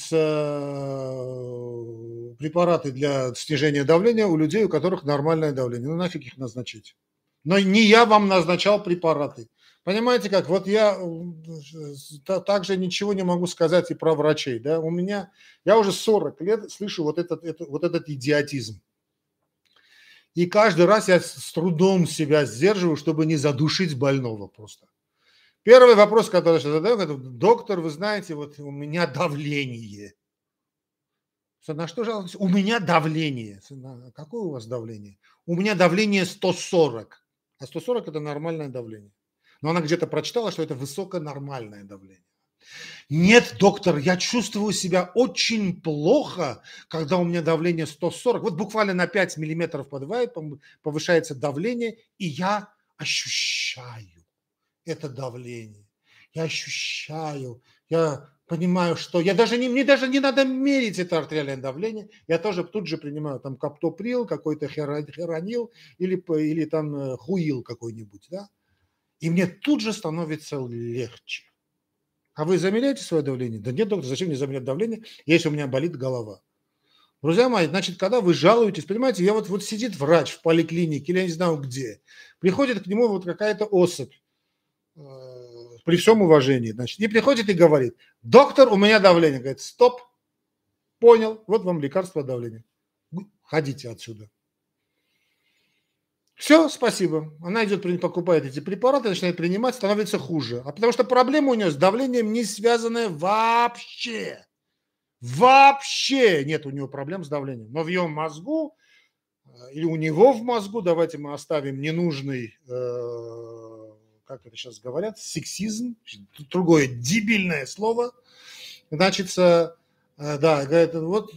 S1: препараты для снижения давления у людей, у которых нормальное давление. Ну, нафиг их назначить. Но не я вам назначал препараты. Понимаете как? Вот я также ничего не могу сказать и про врачей. Да? У меня, я уже 40 лет слышу вот этот, это, вот этот идиотизм. И каждый раз я с трудом себя сдерживаю, чтобы не задушить больного просто. Первый вопрос, который я задаю, это, доктор, вы знаете, вот у меня давление. На что жалуетесь? У меня давление. Какое у вас давление? У меня давление 140. А 140 это нормальное давление. Но она где-то прочитала, что это высоконормальное давление. Нет, доктор, я чувствую себя очень плохо, когда у меня давление 140. Вот буквально на 5 миллиметров подвает, повышается давление, и я ощущаю это давление. Я ощущаю, я понимаю, что я даже не, мне даже не надо мерить это артериальное давление. Я тоже тут же принимаю там каптоприл, какой-то херонил или, или там э, хуил какой-нибудь, да. И мне тут же становится легче. А вы замеряете свое давление? Да нет, доктор, зачем мне замерять давление, если у меня болит голова? Друзья мои, значит, когда вы жалуетесь, понимаете, я вот, вот сидит врач в поликлинике или я не знаю где, приходит к нему вот какая-то особь, при всем уважении, значит, и приходит и говорит, доктор, у меня давление. Говорит, стоп, понял, вот вам лекарство от давления. Ходите отсюда. Все, спасибо. Она идет, покупает эти препараты, начинает принимать, становится хуже. А потому что проблема у нее с давлением не связанная вообще. Вообще нет у нее проблем с давлением. Но в ее мозгу э, или у него в мозгу, давайте мы оставим ненужный э, как это сейчас говорят, сексизм, другое дебильное слово. Значит, да, говорят, вот,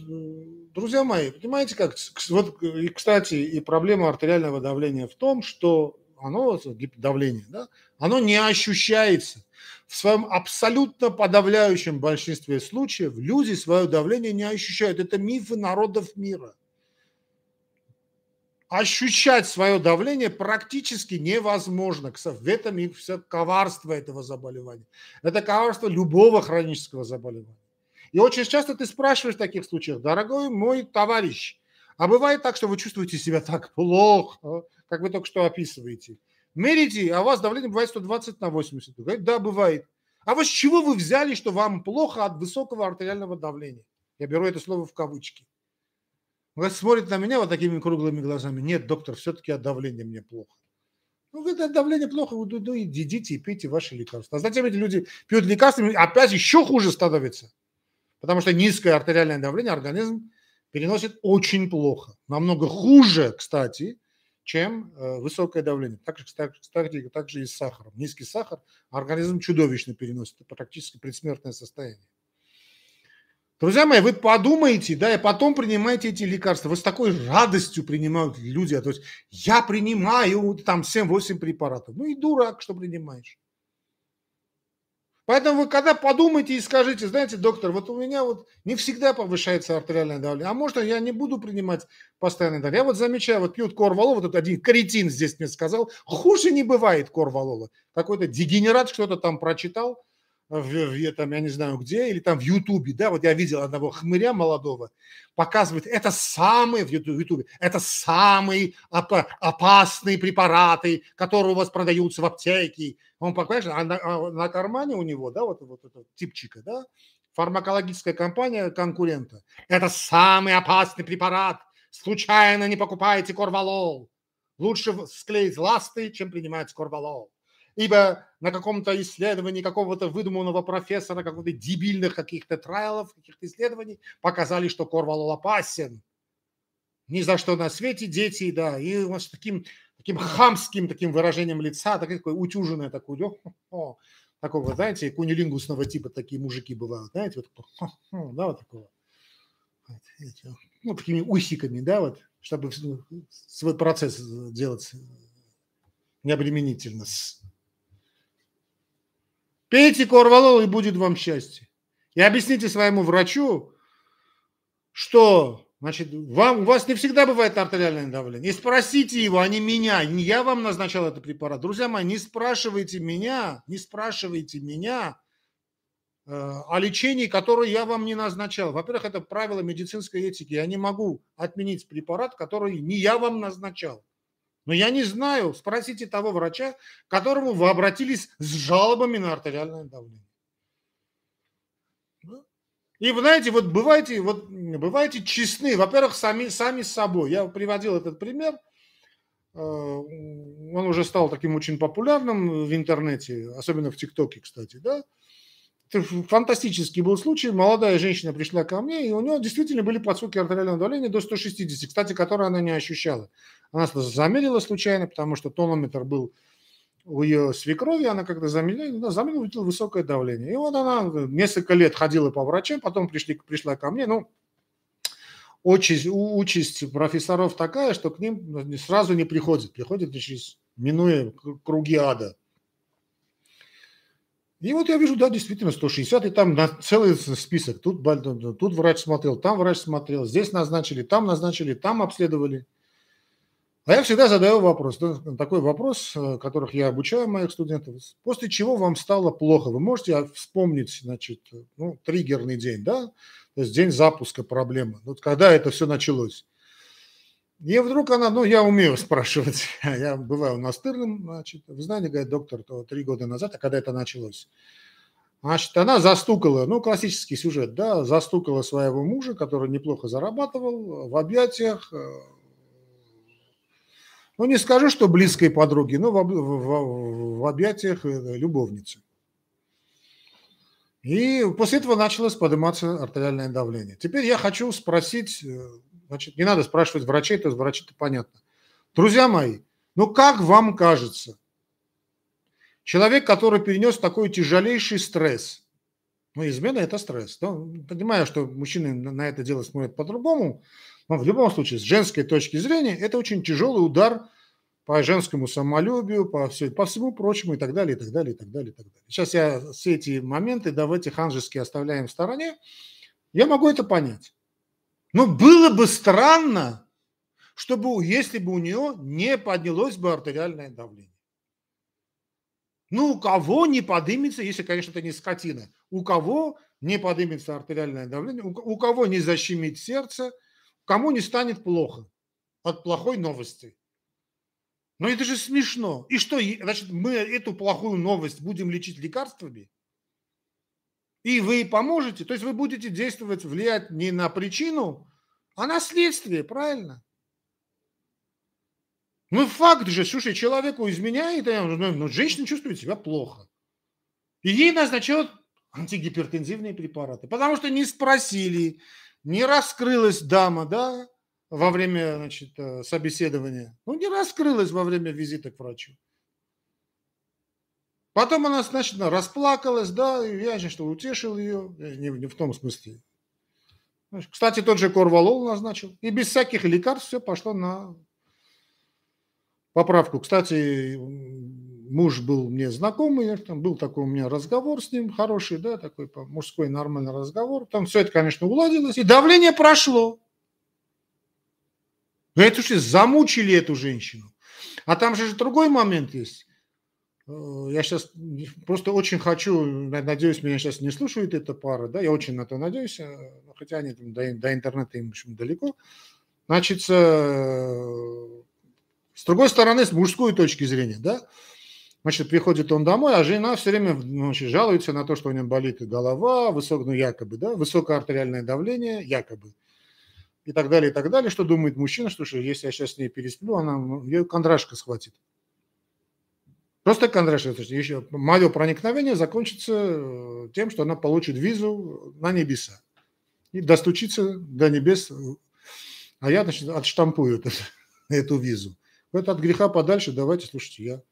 S1: друзья мои, понимаете как, вот, и, кстати, и проблема артериального давления в том, что оно, давление, да, оно не ощущается. В своем абсолютно подавляющем большинстве случаев люди свое давление не ощущают. Это мифы народов мира ощущать свое давление практически невозможно. В этом и все коварство этого заболевания. Это коварство любого хронического заболевания. И очень часто ты спрашиваешь в таких случаях, дорогой мой товарищ, а бывает так, что вы чувствуете себя так плохо, как вы только что описываете. Мерите, а у вас давление бывает 120 на 80. Говорит, да, бывает. А вы с чего вы взяли, что вам плохо от высокого артериального давления? Я беру это слово в кавычки. Он смотрит на меня вот такими круглыми глазами. Нет, доктор, все-таки от давления мне плохо. Ну, говорит, от давления плохо, ну, ну идите и пейте ваши лекарства. А затем эти люди пьют лекарства, опять еще хуже становится. Потому что низкое артериальное давление организм переносит очень плохо. Намного хуже, кстати, чем э, высокое давление. Так кстати, также и с сахаром. Низкий сахар организм чудовищно переносит. Это практически предсмертное состояние. Друзья мои, вы подумайте, да, и потом принимайте эти лекарства. Вы с такой радостью принимают люди. То есть я принимаю там 7-8 препаратов. Ну и дурак, что принимаешь. Поэтому вы когда подумайте и скажите, знаете, доктор, вот у меня вот не всегда повышается артериальное давление, а может я не буду принимать постоянно давление. Я вот замечаю, вот пьют корвалол, вот этот один кретин здесь мне сказал, хуже не бывает корвалола. Какой-то дегенерат что-то там прочитал, в, в там, я не знаю где, или там в Ютубе, да, вот я видел одного хмыря молодого, показывает, это самые, в Ютубе, это самые оп- опасные препараты, которые у вас продаются в аптеке. Он, понимаешь, а на, а на кармане у него, да, вот, вот этот типчика, да, фармакологическая компания конкурента. Это самый опасный препарат. Случайно не покупайте корвалол. Лучше склеить ласты, чем принимать корвалол ибо на каком-то исследовании какого-то выдуманного профессора, какого-то дебильных каких-то трайлов, каких-то исследований показали, что корвалол опасен. Ни за что на свете дети, да, и вот с таким, таким хамским таким выражением лица, такое, такое утюженное такое, о, такого, знаете, кунилингусного типа такие мужики бывают, знаете, вот, да, вот такого. Ну, такими усиками, да, вот, чтобы свой процесс делать необременительно. Пейте корвалол, и будет вам счастье. И объясните своему врачу, что значит, вам, у вас не всегда бывает артериальное давление. И спросите его, а не меня. Не я вам назначал этот препарат. Друзья мои, не спрашивайте меня, не спрашивайте меня э, о лечении, которое я вам не назначал. Во-первых, это правило медицинской этики. Я не могу отменить препарат, который не я вам назначал. Но я не знаю, спросите того врача, к которому вы обратились с жалобами на артериальное давление. И вы знаете, вот бывайте, вот бывайте честны. Во-первых, сами, сами с собой. Я приводил этот пример. Э, он уже стал таким очень популярным в интернете, особенно в ТикТоке, кстати, да. Это фантастический был случай. Молодая женщина пришла ко мне, и у нее действительно были подскоки артериального давления до 160, кстати, которые она не ощущала. Она замерила случайно, потому что тонометр был у ее свекрови, она когда замерила, она замерила, увидела высокое давление. И вот она несколько лет ходила по врачам, потом пришли, пришла ко мне, ну, участь, участь профессоров такая, что к ним сразу не приходит, приходит через, минуя круги ада. И вот я вижу, да, действительно, 160, и там целый список. Тут, тут врач смотрел, там врач смотрел, здесь назначили, там назначили, там обследовали – а я всегда задаю вопрос, такой вопрос, э, которых я обучаю моих студентов. После чего вам стало плохо? Вы можете вспомнить, значит, ну, триггерный день, да? То есть день запуска проблемы. Вот когда это все началось? И вдруг она, ну, я умею спрашивать, я бываю настырным, значит, вы знаете, говорит доктор, то три года назад, а когда это началось? Значит, она застукала, ну, классический сюжет, да, застукала своего мужа, который неплохо зарабатывал, в объятиях, э, ну, не скажу, что близкой подруги, но в, в, в объятиях э, любовницы. И после этого началось подниматься артериальное давление. Теперь я хочу спросить, э, значит, не надо спрашивать врачей, то есть врачи-то понятно. Друзья мои, ну как вам кажется, Человек, который перенес такой тяжелейший стресс. Ну, измена – это стресс. Ну, понимаю, что мужчины на это дело смотрят по-другому, но в любом случае, с женской точки зрения, это очень тяжелый удар по женскому самолюбию, по, все, по всему прочему и так далее, и так далее, и так далее, и так далее. Сейчас я все эти моменты, давайте ханжески оставляем в стороне. Я могу это понять. Но было бы странно, чтобы, если бы у нее не поднялось бы артериальное давление. Ну, у кого не поднимется, если, конечно, это не скотина, у кого не поднимется артериальное давление, у кого не защемит сердце, кому не станет плохо от плохой новости. Но это же смешно. И что, значит, мы эту плохую новость будем лечить лекарствами? И вы поможете? То есть вы будете действовать, влиять не на причину, а на следствие, правильно? Ну, факт же, слушай, человеку изменяет, но ну, ну, женщина чувствует себя плохо. И ей назначают антигипертензивные препараты, потому что не спросили, не раскрылась дама, да, во время, значит, э, собеседования. Ну, не раскрылась во время визита к врачу. Потом она, значит, расплакалась, да, и я, что утешил ее, не, не в том смысле. Кстати, тот же Корвалол назначил. И без всяких лекарств все пошло на поправку. Кстати, муж был мне знакомый, там был такой у меня разговор с ним хороший, да, такой мужской нормальный разговор. Там все это, конечно, уладилось, и давление прошло. Но это что, замучили эту женщину. А там же другой момент есть. Э, я сейчас просто очень хочу, надеюсь, меня сейчас не слушает эта пара, да, я очень на то надеюсь, э, хотя они там до, до интернета им очень далеко. Значит, э, с другой стороны, с мужской точки зрения, да, значит, приходит он домой, а жена все время значит, жалуется на то, что у него болит голова, высок, ну, якобы, да, высокое артериальное давление, якобы, и так далее, и так далее. Что думает мужчина, что, что если я сейчас с ней пересплю, она, ну, ее кондрашка схватит. Просто кондрашка. Еще мое проникновение закончится э, тем, что она получит визу на небеса и достучится до небес, а я, значит, отштампую эту, эту визу. Это от греха подальше. Давайте, слушайте, я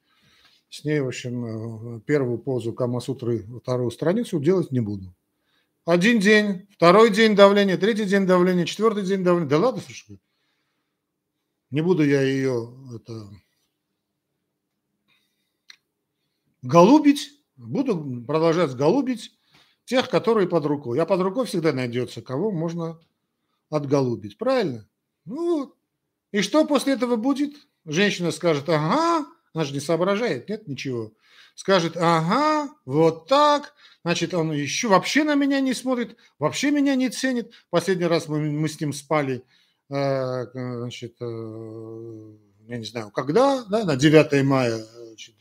S1: с ней, в общем, э, первую позу Камасутры, вторую страницу делать не буду. Один день, второй день давления, третий день давления, четвертый день давления. Да ладно, слушай. Не буду я ее это, голубить, буду продолжать голубить тех, которые под рукой. А под рукой всегда найдется, кого можно отголубить. Правильно? Ну. И что после этого будет? Женщина скажет, ага, она же не соображает, нет ничего. Скажет, ага, вот так, значит, он еще вообще на меня не смотрит, вообще меня не ценит. Последний раз мы, мы с ним спали, э, значит, э, я не знаю, когда, да, на 9 мая значит,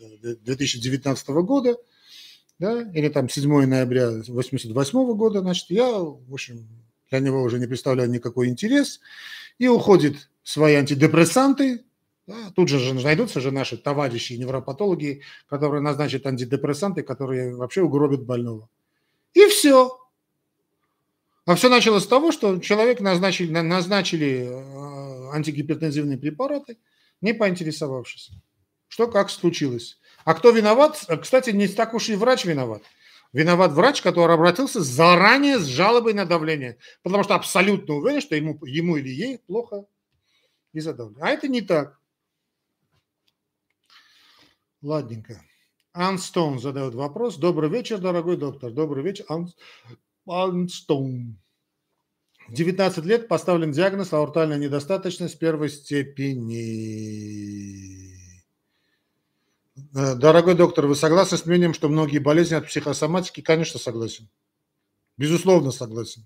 S1: 2019 года, да, или там 7 ноября 88 года, значит, я, в общем, для него уже не представляю никакой интерес, и уходит свои антидепрессанты, тут же найдутся же наши товарищи невропатологи, которые назначат антидепрессанты, которые вообще угробят больного. И все. А все началось с того, что человек назначили, назначили э, антигипертензивные препараты, не поинтересовавшись, что как случилось. А кто виноват? Кстати, не так уж и врач виноват. Виноват врач, который обратился заранее с жалобой на давление, потому что абсолютно уверен, что ему, ему или ей плохо из-за давления. А это не так. Ладненько. Анстон задает вопрос. Добрый вечер, дорогой доктор. Добрый вечер, Анстон. В 19 лет поставлен диагноз аортальная недостаточность первой степени. Э, дорогой доктор, вы согласны с мнением, что многие болезни от психосоматики? Конечно, согласен. Безусловно, согласен.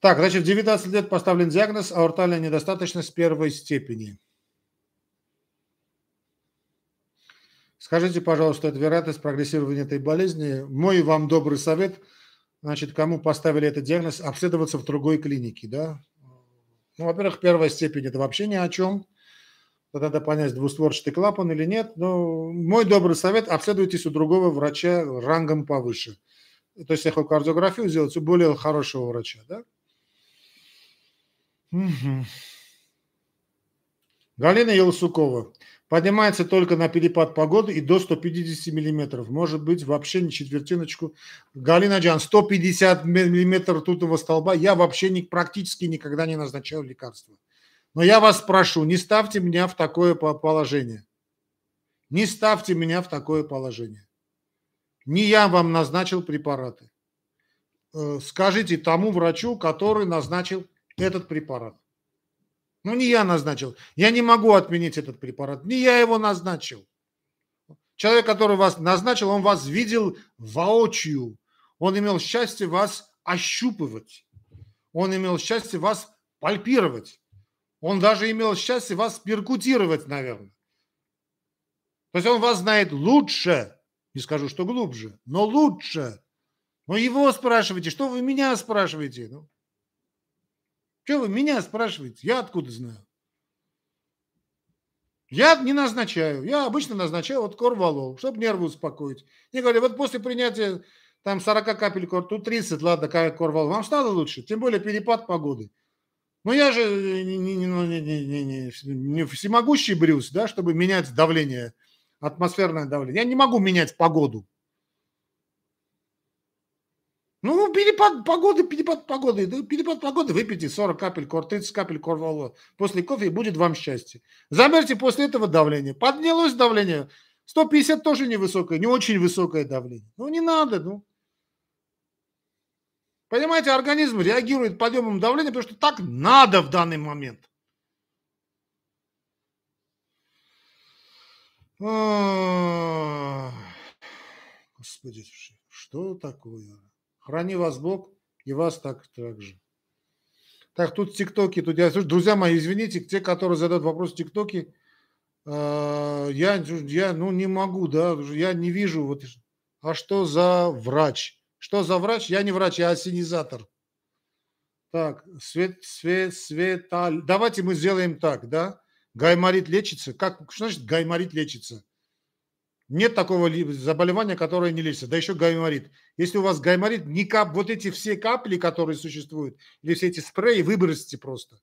S1: Так, значит, в 19 лет поставлен диагноз аортальная недостаточность первой степени. Скажите, пожалуйста, это вероятность прогрессирования этой болезни. Мой вам добрый совет, значит, кому поставили этот диагноз, обследоваться в другой клинике, да? Ну, во-первых, первая степень – это вообще ни о чем. Тогда надо понять, двустворчатый клапан или нет. Но мой добрый совет – обследуйтесь у другого врача рангом повыше. То есть эхокардиографию сделать у более хорошего врача, да? Угу. Галина Елсукова. Поднимается только на перепад погоды и до 150 миллиметров. Может быть, вообще не четвертиночку. Галина Джан, 150 миллиметров тутового столба. Я вообще не, практически никогда не назначаю лекарства. Но я вас прошу, не ставьте меня в такое положение. Не ставьте меня в такое положение. Не я вам назначил препараты. Э, скажите тому врачу, который назначил этот препарат. Ну, не я назначил. Я не могу отменить этот препарат. Не я его назначил. Человек, который вас назначил, он вас видел воочию. Он имел счастье вас ощупывать. Он имел счастье вас пальпировать. Он даже имел счастье вас перкутировать, наверное. То есть он вас знает лучше, не скажу, что глубже, но лучше. Но его спрашиваете, что вы меня спрашиваете? Ну, что вы меня спрашиваете? Я откуда знаю? Я не назначаю. Я обычно назначаю вот корвалол, чтобы нервы успокоить. Я говорю, вот после принятия там 40 капель кор, тут 30, ладно, корвалол, вам стало лучше? Тем более перепад погоды. Но я же не, не, не, не, не, не, не всемогущий Брюс, да, чтобы менять давление, атмосферное давление. Я не могу менять погоду. Ну, перепад погоды, перепад погоды. Перепад погоды выпейте 40 капель кор, 30 капель корвалола после кофе, будет вам счастье. Замерьте после этого давление. Поднялось давление. 150 тоже невысокое, не очень высокое давление. Ну, не надо, ну. Понимаете, организм реагирует подъемом давления, потому что так надо в данный момент. Господи, что такое? Храни вас Бог и вас так, так же. Так, тут тиктоки, тут я, друзья мои, извините, те, которые задают вопрос в тиктоке, э, я, я, ну, не могу, да, я не вижу, вот, а что за врач? Что за врач? Я не врач, я осенизатор. Так, свет, свет, светаль. Давайте мы сделаем так, да? Гайморит лечится. Как, что значит гайморит лечится? Нет такого заболевания, которое не лечится. Да еще гайморит. Если у вас гайморит, не кап, вот эти все капли, которые существуют, или все эти спреи, выбросите просто.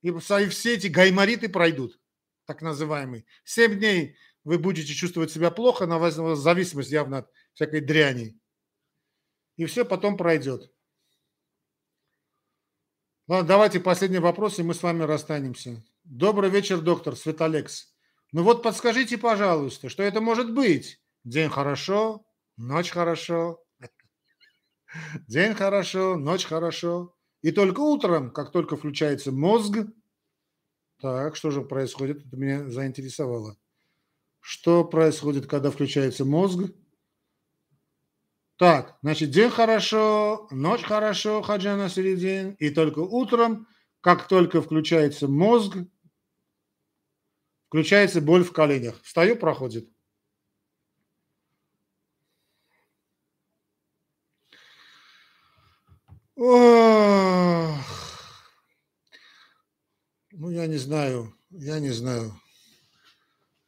S1: И все эти гаймориты пройдут, так называемые. Семь дней вы будете чувствовать себя плохо, на вас зависимость явно от всякой дряни. И все потом пройдет. Ладно, давайте последний вопрос, и мы с вами расстанемся. Добрый вечер, доктор Светолекс. Ну вот подскажите, пожалуйста, что это может быть? День хорошо, ночь хорошо, день хорошо, ночь хорошо. И только утром, как только включается мозг, так, что же происходит? Это меня заинтересовало. Что происходит, когда включается мозг? Так, значит, день хорошо, ночь хорошо, хаджана середин, и только утром, как только включается мозг, Включается боль в коленях. Встаю, проходит. Ох. Ну, я не знаю, я не знаю.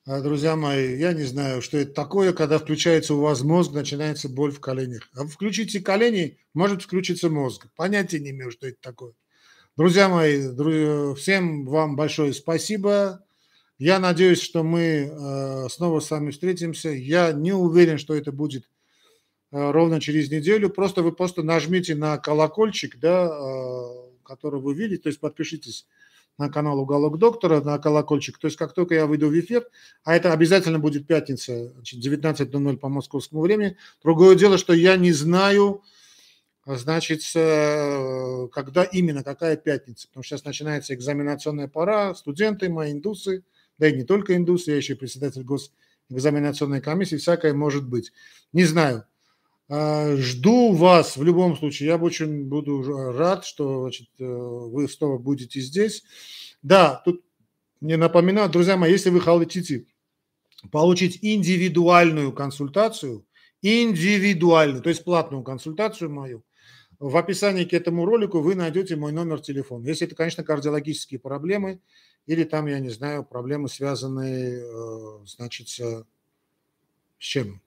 S1: А, друзья мои, я не знаю, что это такое, когда включается у вас мозг, начинается боль в коленях. А включите колени, может включиться мозг. Понятия не имею, что это такое. Друзья мои, друзья, всем вам большое спасибо. Я надеюсь, что мы э, снова с вами встретимся. Я не уверен, что это будет э, ровно через неделю. Просто вы просто нажмите на колокольчик, да, э, который вы видите, то есть подпишитесь на канал «Уголок доктора», на колокольчик. То есть как только я выйду в эфир, а это обязательно будет пятница, 19.00 по московскому времени. Другое дело, что я не знаю, значит, когда именно, какая пятница, потому что сейчас начинается экзаменационная пора, студенты мои, индусы – да и не только индусы, я еще председатель госэкзаменационной комиссии, всякое может быть. Не знаю. А, жду вас в любом случае. Я очень буду рад, что значит, э, вы снова будете здесь. Да, тут мне напоминаю, друзья мои, если вы хотите получить индивидуальную консультацию, индивидуальную, то есть платную консультацию мою, в описании к этому ролику вы найдете мой номер телефона. Если это, конечно, кардиологические проблемы, или там, я не знаю, проблемы, связанные, э, значит, с чем?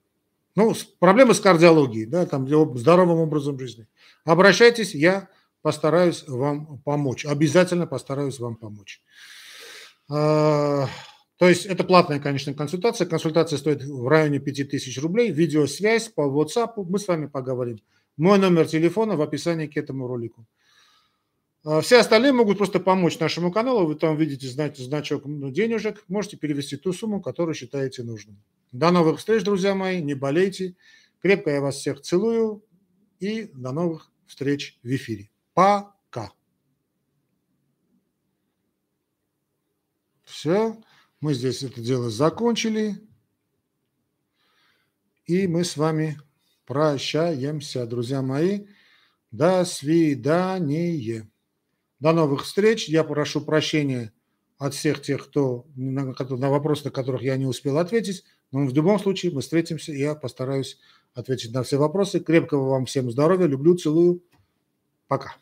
S1: Ну, проблемы с кардиологией, да, там, здоровым образом жизни. Обращайтесь, я постараюсь вам помочь. Обязательно постараюсь вам помочь. А, То есть это платная, конечно, консультация. Консультация стоит в районе 5000 рублей. Видеосвязь по WhatsApp. Мы с вами поговорим. Мой номер телефона в описании к этому ролику. А все остальные могут просто помочь нашему каналу. Вы там видите значок ну, денежек. Можете перевести ту сумму, которую считаете нужным. До новых встреч, друзья мои. Не болейте. Крепко я вас всех целую. И до новых встреч в эфире. Пока. Все. Мы здесь это дело закончили. И мы с вами прощаемся, друзья мои. До свидания. До новых встреч. Я прошу прощения от всех тех, кто на, на вопросы, на которых я не успел ответить. Но в любом случае мы встретимся, и я постараюсь ответить на все вопросы. Крепкого вам всем здоровья. Люблю, целую. Пока.